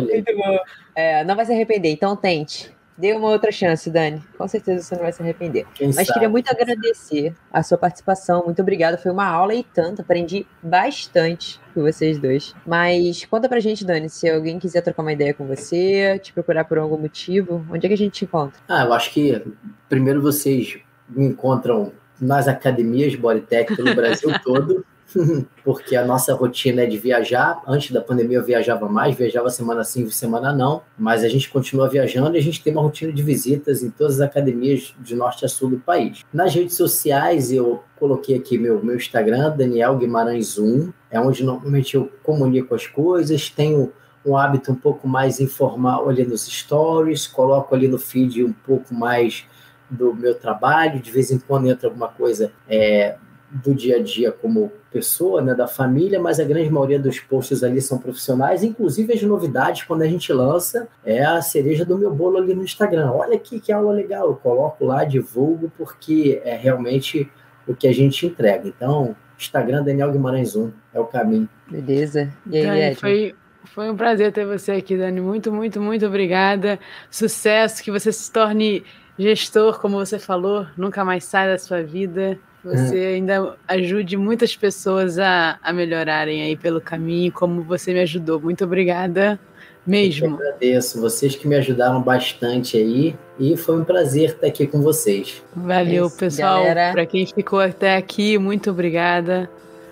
Speaker 1: Muito bom. É, não vai se arrepender, então tente. Dê uma outra chance, Dani. Com certeza você não vai se arrepender.
Speaker 3: Quem
Speaker 1: Mas
Speaker 3: sabe?
Speaker 1: queria muito agradecer a sua participação. Muito obrigada. Foi uma aula e tanto. Aprendi bastante com vocês dois. Mas conta pra gente, Dani, se alguém quiser trocar uma ideia com você, te procurar por algum motivo, onde é que a gente te encontra?
Speaker 3: Ah, eu acho que primeiro vocês me encontram nas academias Bodytech pelo Brasil todo. porque a nossa rotina é de viajar. Antes da pandemia eu viajava mais, viajava semana sim, semana não, mas a gente continua viajando e a gente tem uma rotina de visitas em todas as academias de norte a sul do país. Nas redes sociais eu coloquei aqui meu, meu Instagram, Daniel Guimarães 1, é onde normalmente eu comunico as coisas, tenho um hábito um pouco mais informal ali nos stories, coloco ali no feed um pouco mais do meu trabalho, de vez em quando entra alguma coisa é, do dia a dia como pessoa, né, da família, mas a grande maioria dos posts ali são profissionais, inclusive as novidades quando a gente lança é a cereja do meu bolo ali no Instagram. Olha aqui que aula legal, eu coloco lá, divulgo porque é realmente o que a gente entrega. Então, Instagram Daniel Guimarães 1 é o caminho.
Speaker 1: Beleza. E aí,
Speaker 2: Dani,
Speaker 1: Ed?
Speaker 2: foi, foi um prazer ter você aqui, Dani. Muito, muito, muito obrigada. Sucesso, que você se torne gestor, como você falou, nunca mais sai da sua vida você é. ainda ajude muitas pessoas a, a melhorarem aí pelo caminho, como você me ajudou. Muito obrigada mesmo.
Speaker 3: Eu agradeço, vocês que me ajudaram bastante aí e foi um prazer estar aqui com vocês.
Speaker 2: Valeu, Isso, pessoal. Para quem ficou até aqui, muito obrigada.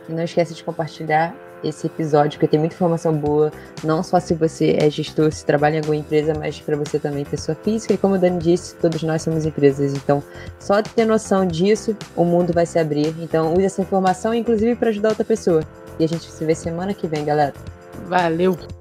Speaker 1: Não esqueça de compartilhar esse episódio, porque tem muita informação boa, não só se você é gestor, se trabalha em alguma empresa, mas para você também, pessoa física. E como o Dani disse, todos nós somos empresas. Então, só ter noção disso, o mundo vai se abrir. Então, use essa informação, inclusive, para ajudar outra pessoa. E a gente se vê semana que vem, galera.
Speaker 2: Valeu!